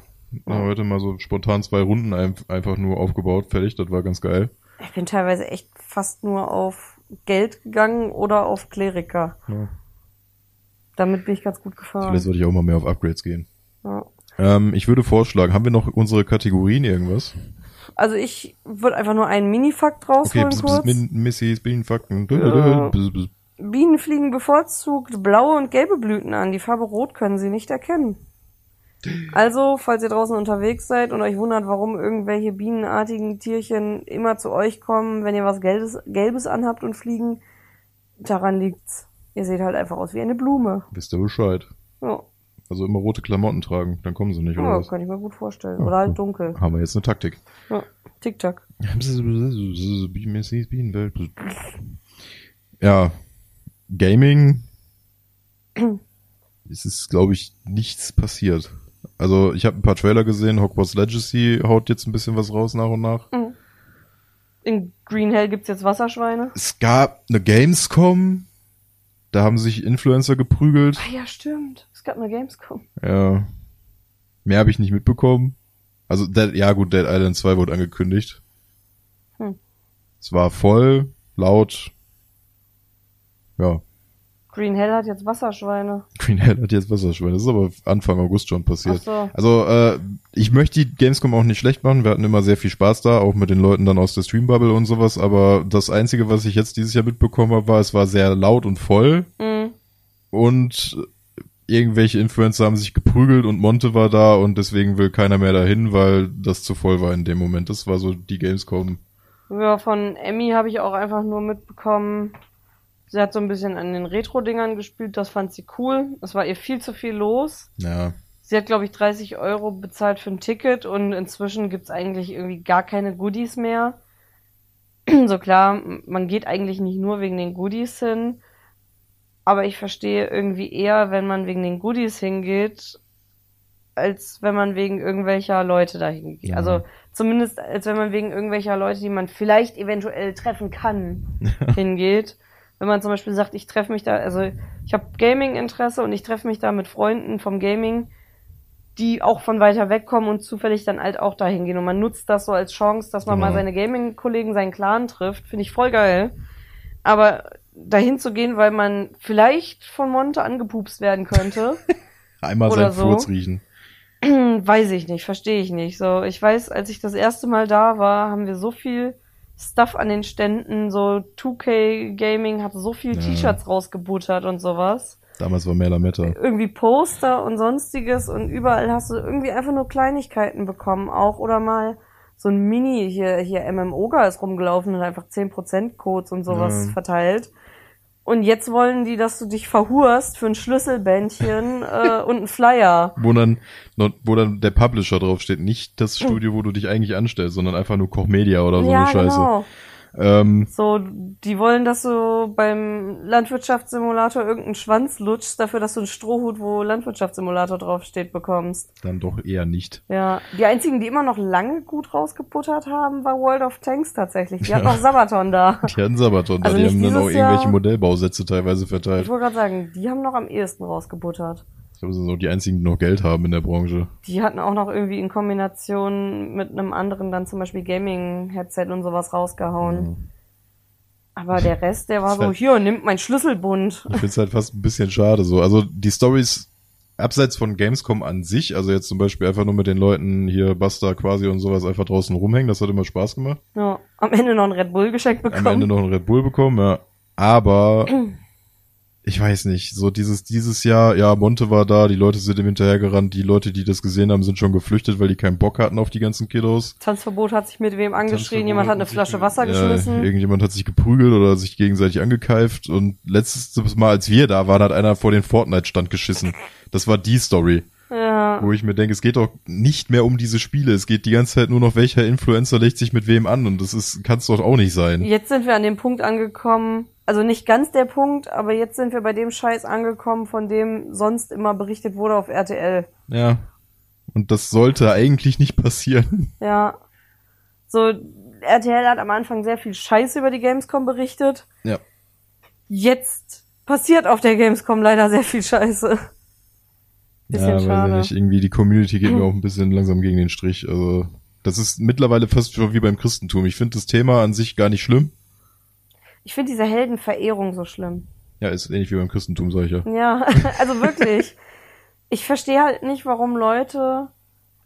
Ja, heute mal so spontan zwei Runden ein, einfach nur aufgebaut, fertig, das war ganz geil. Ich bin teilweise echt fast nur auf Geld gegangen oder auf Kleriker. Ja. Damit bin ich ganz gut gefahren. Vielleicht sollte ich auch mal mehr auf Upgrades gehen. Ja. Ähm, ich würde vorschlagen, haben wir noch unsere Kategorien irgendwas? Also ich würde einfach nur einen Minifakt Okay, rausholen bis, kurz. min, Missys, Bienenfakten. Ja. Bis, Bienen fliegen bevorzugt blaue und gelbe Blüten an. Die Farbe Rot können sie nicht erkennen. Also, falls ihr draußen unterwegs seid und euch wundert, warum irgendwelche bienenartigen Tierchen immer zu euch kommen, wenn ihr was Gelbes, Gelbes anhabt und fliegen, daran liegt's. Ihr seht halt einfach aus wie eine Blume. wisst ihr Bescheid. Ja, Also immer rote Klamotten tragen, dann kommen sie nicht, oder ja was? kann ich mir gut vorstellen. Ja, Oder halt dunkel. Haben wir jetzt eine Taktik. Ja, Bienenwelt. Ja, Gaming es ist, glaube ich, nichts passiert. Also ich habe ein paar Trailer gesehen, Hogwarts Legacy haut jetzt ein bisschen was raus nach und nach. In Green Hell gibt's jetzt Wasserschweine. Es gab eine Gamescom, da haben sich Influencer geprügelt. Ah ja, stimmt. Es gab eine Gamescom. Ja. Mehr habe ich nicht mitbekommen. Also, Dead, ja gut, Dead Island 2 wurde angekündigt. Hm. Es war voll, laut. Ja. Green Hell hat jetzt Wasserschweine. Green Hell hat jetzt Wasserschweine. Das ist aber Anfang August schon passiert. Ach so. Also, äh, ich möchte die Gamescom auch nicht schlecht machen. Wir hatten immer sehr viel Spaß da, auch mit den Leuten dann aus der Streambubble und sowas. Aber das Einzige, was ich jetzt dieses Jahr mitbekommen habe, war, es war sehr laut und voll. Mhm. Und irgendwelche Influencer haben sich geprügelt und Monte war da und deswegen will keiner mehr dahin, weil das zu voll war in dem Moment. Das war so die Gamescom. Ja, von Emmy habe ich auch einfach nur mitbekommen, sie hat so ein bisschen an den Retro-Dingern gespielt, das fand sie cool. Es war ihr viel zu viel los. Ja. Sie hat, glaube ich, 30 Euro bezahlt für ein Ticket und inzwischen gibt's eigentlich irgendwie gar keine Goodies mehr. so klar, man geht eigentlich nicht nur wegen den Goodies hin, aber ich verstehe irgendwie eher, wenn man wegen den Goodies hingeht, als wenn man wegen irgendwelcher Leute dahin geht. Ja. Also zumindest als wenn man wegen irgendwelcher Leute, die man vielleicht eventuell treffen kann, hingeht. Wenn man zum Beispiel sagt, ich treffe mich da, also ich habe Gaming-Interesse und ich treffe mich da mit Freunden vom Gaming, die auch von weiter weg kommen und zufällig dann halt auch dahin gehen. Und man nutzt das so als Chance, dass man Genau. mal seine Gaming-Kollegen, seinen Clan trifft. Finde ich voll geil. Aber dahin zu gehen, weil man vielleicht von Monte angepupst werden könnte, Einmal sein so. Furz riechen. weiß ich nicht, verstehe ich nicht. So, ich weiß, als ich das erste Mal da war, haben wir so viel Stuff an den Ständen, so 2K Gaming hat so viel Ja. T-Shirts rausgebuttert und sowas. Damals war mehr Lametta. Irgendwie Poster und sonstiges und überall hast du irgendwie einfach nur Kleinigkeiten bekommen auch oder mal so ein Mini hier, hier MMOGA ist rumgelaufen und einfach 10% Codes und sowas Ja. verteilt. Und jetzt wollen die, dass du dich verhurst für ein Schlüsselbändchen äh, und einen Flyer. Wo dann, wo dann der Publisher draufsteht, nicht das Studio, wo du dich eigentlich anstellst, sondern einfach nur Koch Media oder so ja, eine Scheiße. genau. Ähm, So, die wollen, dass du beim Landwirtschaftssimulator irgendeinen Schwanz lutschst, dafür, dass du einen Strohhut, wo Landwirtschaftssimulator draufsteht, bekommst. dann doch eher nicht. Ja, die einzigen, die immer noch lange gut rausgeputtert haben, war World of Tanks tatsächlich. Die hat noch Sabaton da. Die hatten Sabaton da, Also die haben dann auch dieses Jahr. irgendwelche Modellbausätze teilweise Ich verteilt. wollte gerade sagen, die haben noch am ehesten rausgebuttert. Ich glaube, das sind auch die einzigen, die noch Geld haben in der Branche. Die hatten auch noch irgendwie in Kombination mit einem anderen dann zum Beispiel Gaming-Headset und sowas rausgehauen. Aber der Rest, der war so, halt- hier, nimmt mein Schlüsselbund. Ich finde es halt fast ein bisschen schade so. Also die Stories abseits von Gamescom an sich, also jetzt zum Beispiel einfach nur mit den Leuten hier Buster quasi und sowas einfach draußen rumhängen, das hat immer Spaß gemacht. Ja, am Ende noch ein Red Bull geschenkt Am bekommen. Ende noch einen Red Bull bekommen, ja. Aber ich weiß nicht, so dieses dieses Jahr, ja, Monte war da, die Leute sind ihm hinterhergerannt, die Leute, die das gesehen haben, sind schon geflüchtet, weil die keinen Bock hatten auf die ganzen Kiddos. Tanzverbot hat sich mit wem angeschrien, jemand hat eine Flasche Wasser ja, geschmissen. Irgendjemand hat sich geprügelt oder sich gegenseitig angekeift und letztes Mal, als wir da waren, hat einer vor den Fortnite-Stand geschissen. Das war die Story, Ja. wo ich mir denke, es geht doch nicht mehr um diese Spiele. Es geht die ganze Zeit nur noch, welcher Influencer legt sich mit wem an und das ist, kann es doch auch nicht sein. Jetzt sind wir an dem Punkt angekommen, also nicht ganz der Punkt, aber jetzt sind wir bei dem Scheiß angekommen, von dem sonst immer berichtet wurde auf RTL. Ja. Und das sollte eigentlich nicht passieren. Ja. So, RTL hat am Anfang sehr viel Scheiß über die Gamescom berichtet. Ja. Jetzt passiert auf der Gamescom leider sehr viel Scheiße. Bisschen ja, weiß schade. ich nicht. Irgendwie die Community geht mir auch ein bisschen langsam gegen den Strich. Also, das ist mittlerweile fast schon wie beim Christentum. Ich finde das Thema an sich gar nicht schlimm. Ich finde diese Heldenverehrung so schlimm. Ja, ist ähnlich wie beim Christentum, ich ja. Also wirklich. Ich verstehe halt nicht, warum Leute,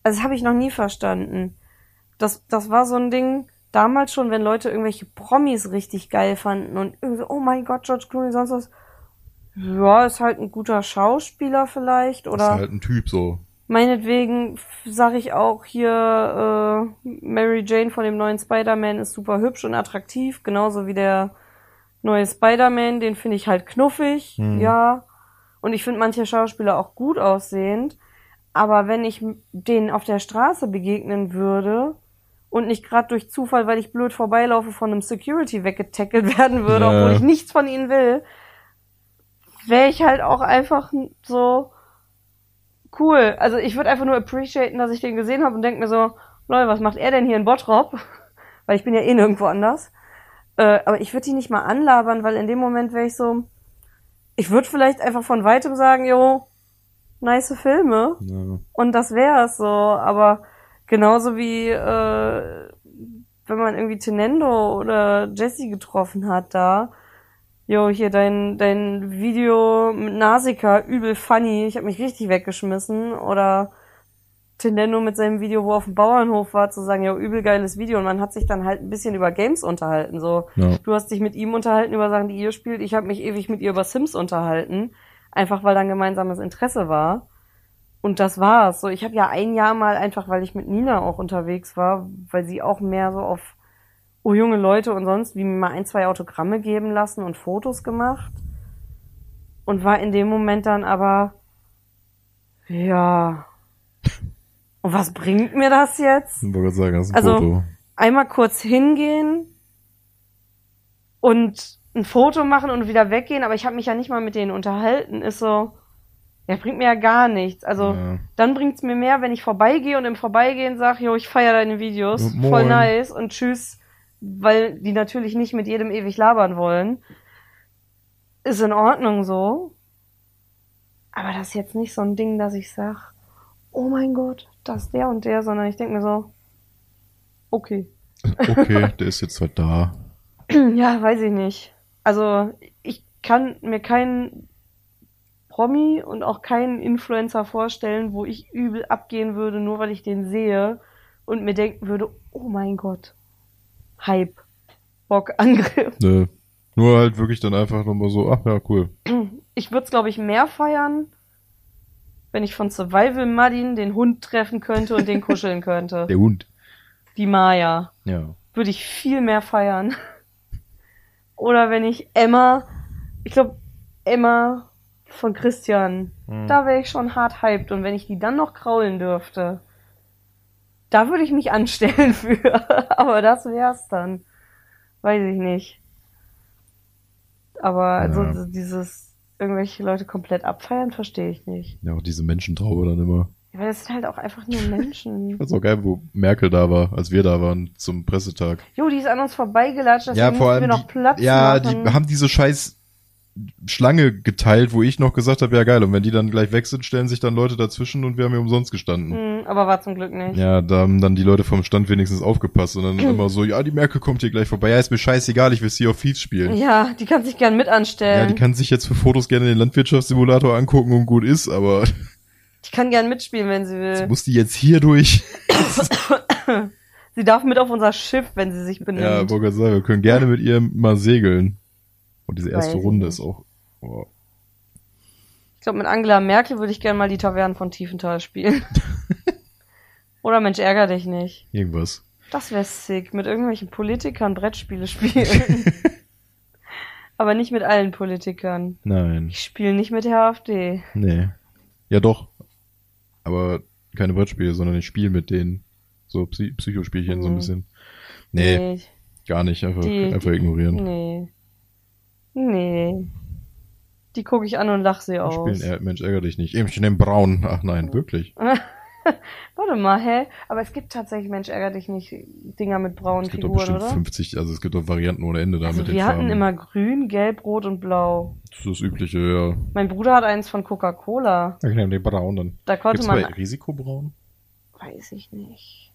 also das habe ich noch nie verstanden. Das, das war so ein Ding damals schon, wenn Leute irgendwelche Promis richtig geil fanden und irgendwie, so, oh mein Gott, George Clooney, sonst was. Ja, ist halt ein guter Schauspieler vielleicht Ist oder halt ein Typ so. meinetwegen sage ich auch hier, äh, Mary Jane von dem neuen Spider-Man ist super hübsch und attraktiv, genauso wie der neue Spider-Man, den finde ich halt knuffig, Hm. ja. Und ich finde manche Schauspieler auch gut aussehend. Aber wenn ich denen auf der Straße begegnen würde und nicht gerade durch Zufall, weil ich blöd vorbeilaufe, von einem Security weggetackelt werden würde, Ja. obwohl ich nichts von ihnen will, wäre ich halt auch einfach so cool. Also ich würde einfach nur appreciaten, dass ich den gesehen habe und denke mir so, Leute, was macht er denn hier in Bottrop? Weil ich bin ja eh nirgendwo anders. Äh, aber ich würde die nicht mal anlabern, weil in dem Moment wäre ich so, ich würde vielleicht einfach von weitem sagen, jo, nice Filme. Ja. Und das wäre es so, aber genauso wie äh, wenn man irgendwie Tenendo oder Jesse getroffen hat da, jo, hier dein, dein Video mit Nasika, übel funny, ich habe mich richtig weggeschmissen. Oder Tenendo mit seinem Video, wo er auf dem Bauernhof war, zu sagen, ja, übel geiles Video. Und man hat sich dann halt ein bisschen über Games unterhalten. So, Ja. du hast dich mit ihm unterhalten über Sachen, die ihr spielt. Ich habe mich ewig mit ihr über Sims unterhalten. Einfach weil dann gemeinsames Interesse war. Und das war's. So, ich habe ja ein Jahr mal einfach, weil ich mit Nina auch unterwegs war, weil sie auch mehr so auf oh junge Leute und sonst wie mir mal ein, zwei Autogramme geben lassen und Fotos gemacht. Und war in dem Moment dann aber ja. Und was bringt mir das jetzt? Ich wollte gerade sagen, das ist ein Also- Foto. einmal kurz hingehen und ein Foto machen und wieder weggehen, aber ich habe mich ja nicht mal mit denen unterhalten, ist so, ja, bringt mir ja gar nichts. Also Ja. dann bringt's mir mehr, wenn ich vorbeigehe und im Vorbeigehen sag, jo, ich feiere deine Videos, moin. voll nice und tschüss, weil die natürlich nicht mit jedem ewig labern wollen. Ist in Ordnung so. Aber das ist jetzt nicht so ein Ding, dass ich sag, oh mein Gott, das ist der und der, sondern ich denk mir so, okay. Okay, der ist jetzt halt da. Ja, weiß ich nicht. Also, ich kann mir keinen Promi und auch keinen Influencer vorstellen, wo ich übel abgehen würde, nur weil ich den sehe und mir denken würde, oh mein Gott, Hype, Bock, Angriff. Nö. Nur halt wirklich dann einfach nochmal so, ach ja, cool. Ich würde es, glaube ich, mehr feiern, wenn ich von Survival Muddin den Hund treffen könnte und den kuscheln könnte. Der Hund. Die Maya. Ja. würde ich viel mehr feiern. Oder wenn ich Emma, ich glaube Emma von Christian, Hm. da wäre ich schon hart hyped und wenn ich die dann noch kraulen dürfte, da würde ich mich anstellen für. Aber das wär's dann. Weiß ich nicht. Aber also Ja. dieses irgendwelche Leute komplett abfeiern, verstehe ich nicht. Ja, auch diese Menschentraube dann immer. Ja, weil das sind halt auch einfach nur Menschen. Das ist auch geil, wo Merkel da war, als wir da waren zum Pressetag. Jo, die ist an uns vorbeigelatscht, deswegen ja, vor allem wir noch die, Platz ja, machen. die haben diese scheiß Schlange geteilt, wo ich noch gesagt habe, ja geil, und wenn die dann gleich weg sind, stellen sich dann Leute dazwischen und wir haben hier umsonst gestanden. Hm, aber war zum Glück nicht. Ja, da haben dann die Leute vom Stand wenigstens aufgepasst und dann immer so, ja, die Merkel kommt hier gleich vorbei. Ja, ist mir scheißegal, ich will Sea of Thieves spielen. Ja, die kann sich gern mit Ja, anstellen. die kann sich jetzt für Fotos gerne den Landwirtschaftssimulator angucken und gut ist, aber die kann gern mitspielen, wenn sie will. muss die jetzt hier durch? Sie darf mit auf unser Schiff, wenn sie sich benimmt. Ja, wollte gerade sagen, wir können gerne mit ihr mal segeln. Und diese erste Weiß Runde ist auch, oh, Ich glaube, mit Angela Merkel würde ich gern mal die Tavernen von Tiefenthal spielen. Oder Mensch, ärger dich nicht. irgendwas. Das wäre sick, mit irgendwelchen Politikern Brettspiele spielen. Aber nicht mit allen Politikern. Nein, Ich spiele nicht mit der AfD. nee. Ja doch. Aber keine Brettspiele, sondern ich spiele mit denen. So Psy Psychospielchen so ein Mhm. bisschen. Nee, gar nicht. Einfach, Die- einfach ignorieren. Nee. Nee. Die gucke ich an und lach sie aus. Spielen, äh, Mensch, ärgere dich nicht. Ich nehme braun. Ach nein, wirklich. Warte mal, hä? Aber es gibt tatsächlich, Mensch, ärger dich nicht, Dinger mit braunen Es gibt doch Figuren, bestimmt oder? 50, also es gibt doch Varianten ohne Ende da Also mit den wir hatten Farben. immer grün, gelb, rot und blau. Das ist das übliche, ja. Mein Bruder hat eins von Coca-Cola. Ich nehme den braun dann. Da konnte Gibt's man, bei Risikobraun? weiß ich nicht.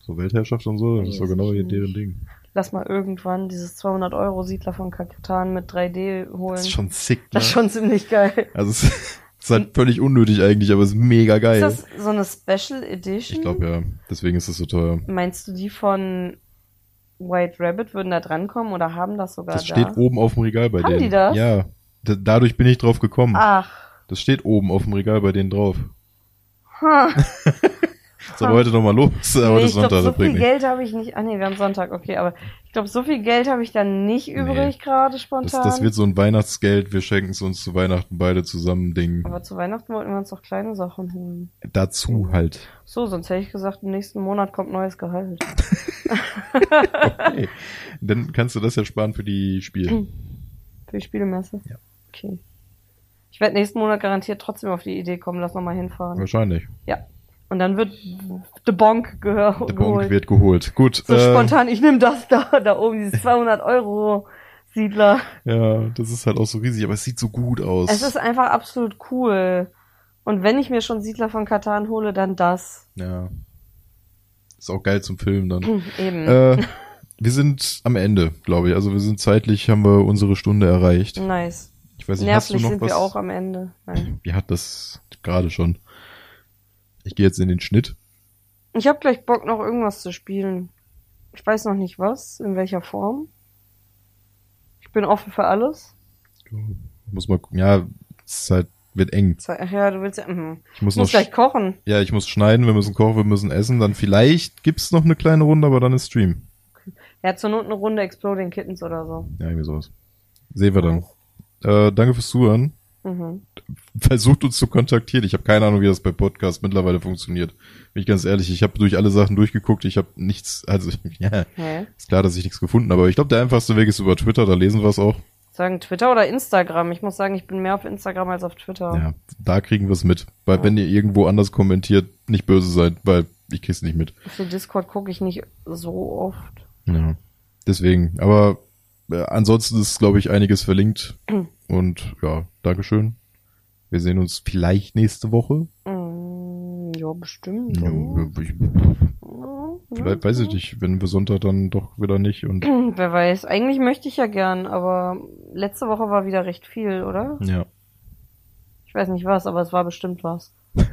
So Weltherrschaft und so, das ist doch Weiß genau deren. Ding. Lass mal irgendwann dieses 200 Euro Siedler von Katan mit 3D holen. Das ist schon sick, ne? Das ist schon ziemlich geil. Also es ist halt völlig unnötig eigentlich, aber es ist mega geil. Ist das so eine Special Edition? ich glaube ja, deswegen ist es so teuer. Meinst du, die von White Rabbit würden da drankommen oder haben das sogar Das da? steht oben auf dem Regal bei Haben denen. die das? Ja. Da, dadurch bin ich drauf gekommen. Ach. Das steht oben auf dem Regal bei denen drauf. Ha. Sollen wir heute nochmal los? Heute nee, ich Sonntag, glaube, so das bringt viel nichts. Geld habe ich nicht. Ah nee, wir haben Sonntag, okay, aber ich glaube, so viel Geld habe ich dann nicht übrig gerade Das, spontan. das wird so ein Weihnachtsgeld, wir schenken es uns zu Weihnachten beide zusammen Ding. aber zu Weihnachten wollten wir uns doch kleine Sachen holen. Dazu halt. So, sonst hätte ich gesagt, im nächsten Monat kommt neues Gehalt. Okay. Dann kannst du das ja sparen für die Spiele. Für die Spielemesse? Ja. Okay. Ich werde nächsten Monat garantiert trotzdem auf die Idee kommen, lass nochmal hinfahren. Wahrscheinlich. Ja. Und dann wird The Bonk gehör Der geholt. Bonk wird geholt. Gut. so äh, spontan, ich nehme das da, da oben, dieses 200 Euro Siedler. Ja, das ist halt auch so riesig, aber es sieht so gut aus. Es ist einfach absolut cool. Und wenn ich mir schon Siedler von Katan hole, dann das. ja. Ist auch geil zum Filmen dann. Eben. äh, wir sind am Ende, glaube ich. Also wir sind zeitlich, haben wir unsere Stunde erreicht. nice. Ich weiß nicht, hast du Nervlich noch sind was? wir auch am Ende. Nein. Ja, das gerade schon. Ich gehe jetzt in den Schnitt. Ich habe gleich Bock, noch irgendwas zu spielen. Ich weiß noch nicht was, in welcher Form. Ich bin offen für alles. Muss mal gucken. Ja, es ist halt, wird eng. Zwei- Ach ja, du willst ja. Mhm. Ich muss Ich muss gleich kochen. ja, ich muss schneiden, wir müssen kochen, wir müssen essen. Dann vielleicht gibt's noch eine kleine Runde, aber dann ist Stream. Ja, zur Not eine Runde Exploding Kittens oder so. Ja, irgendwie sowas. Sehen wir dann. Äh, danke fürs Zuhören. Mhm. Versucht uns zu kontaktieren. Ich habe keine Ahnung, wie das bei Podcast mittlerweile funktioniert. Bin ich ganz ehrlich, ich habe durch alle Sachen durchgeguckt. Ich habe nichts, also ja, Hä? ist klar, dass ich nichts gefunden habe. Aber ich glaube, der einfachste Weg ist über Twitter, da lesen wir es auch. Sagen Twitter oder Instagram? Ich muss sagen, ich bin mehr auf Instagram als auf Twitter. Ja, da kriegen wir es mit. Weil wenn ihr irgendwo anders kommentiert, nicht böse seid, weil ich krieg's nicht mit. Für Discord gucke ich nicht so oft. Ja. Deswegen. Aber äh, ansonsten ist, glaube ich, einiges verlinkt. Und ja, Dankeschön. Wir sehen uns vielleicht nächste Woche. Mm, ja, bestimmt. Ja, ich, vielleicht weiß ich nicht, wenn wir Sonntag dann doch wieder nicht und Wer weiß. Eigentlich möchte ich ja gern, aber letzte Woche war wieder recht viel, oder? ja. Ich weiß nicht was, aber es war bestimmt was.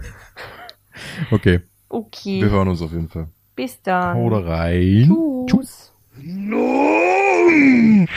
Okay, Okay. wir hören uns auf jeden Fall. Bis dann. Haut rein. Tschüss. Tschüss. Boom!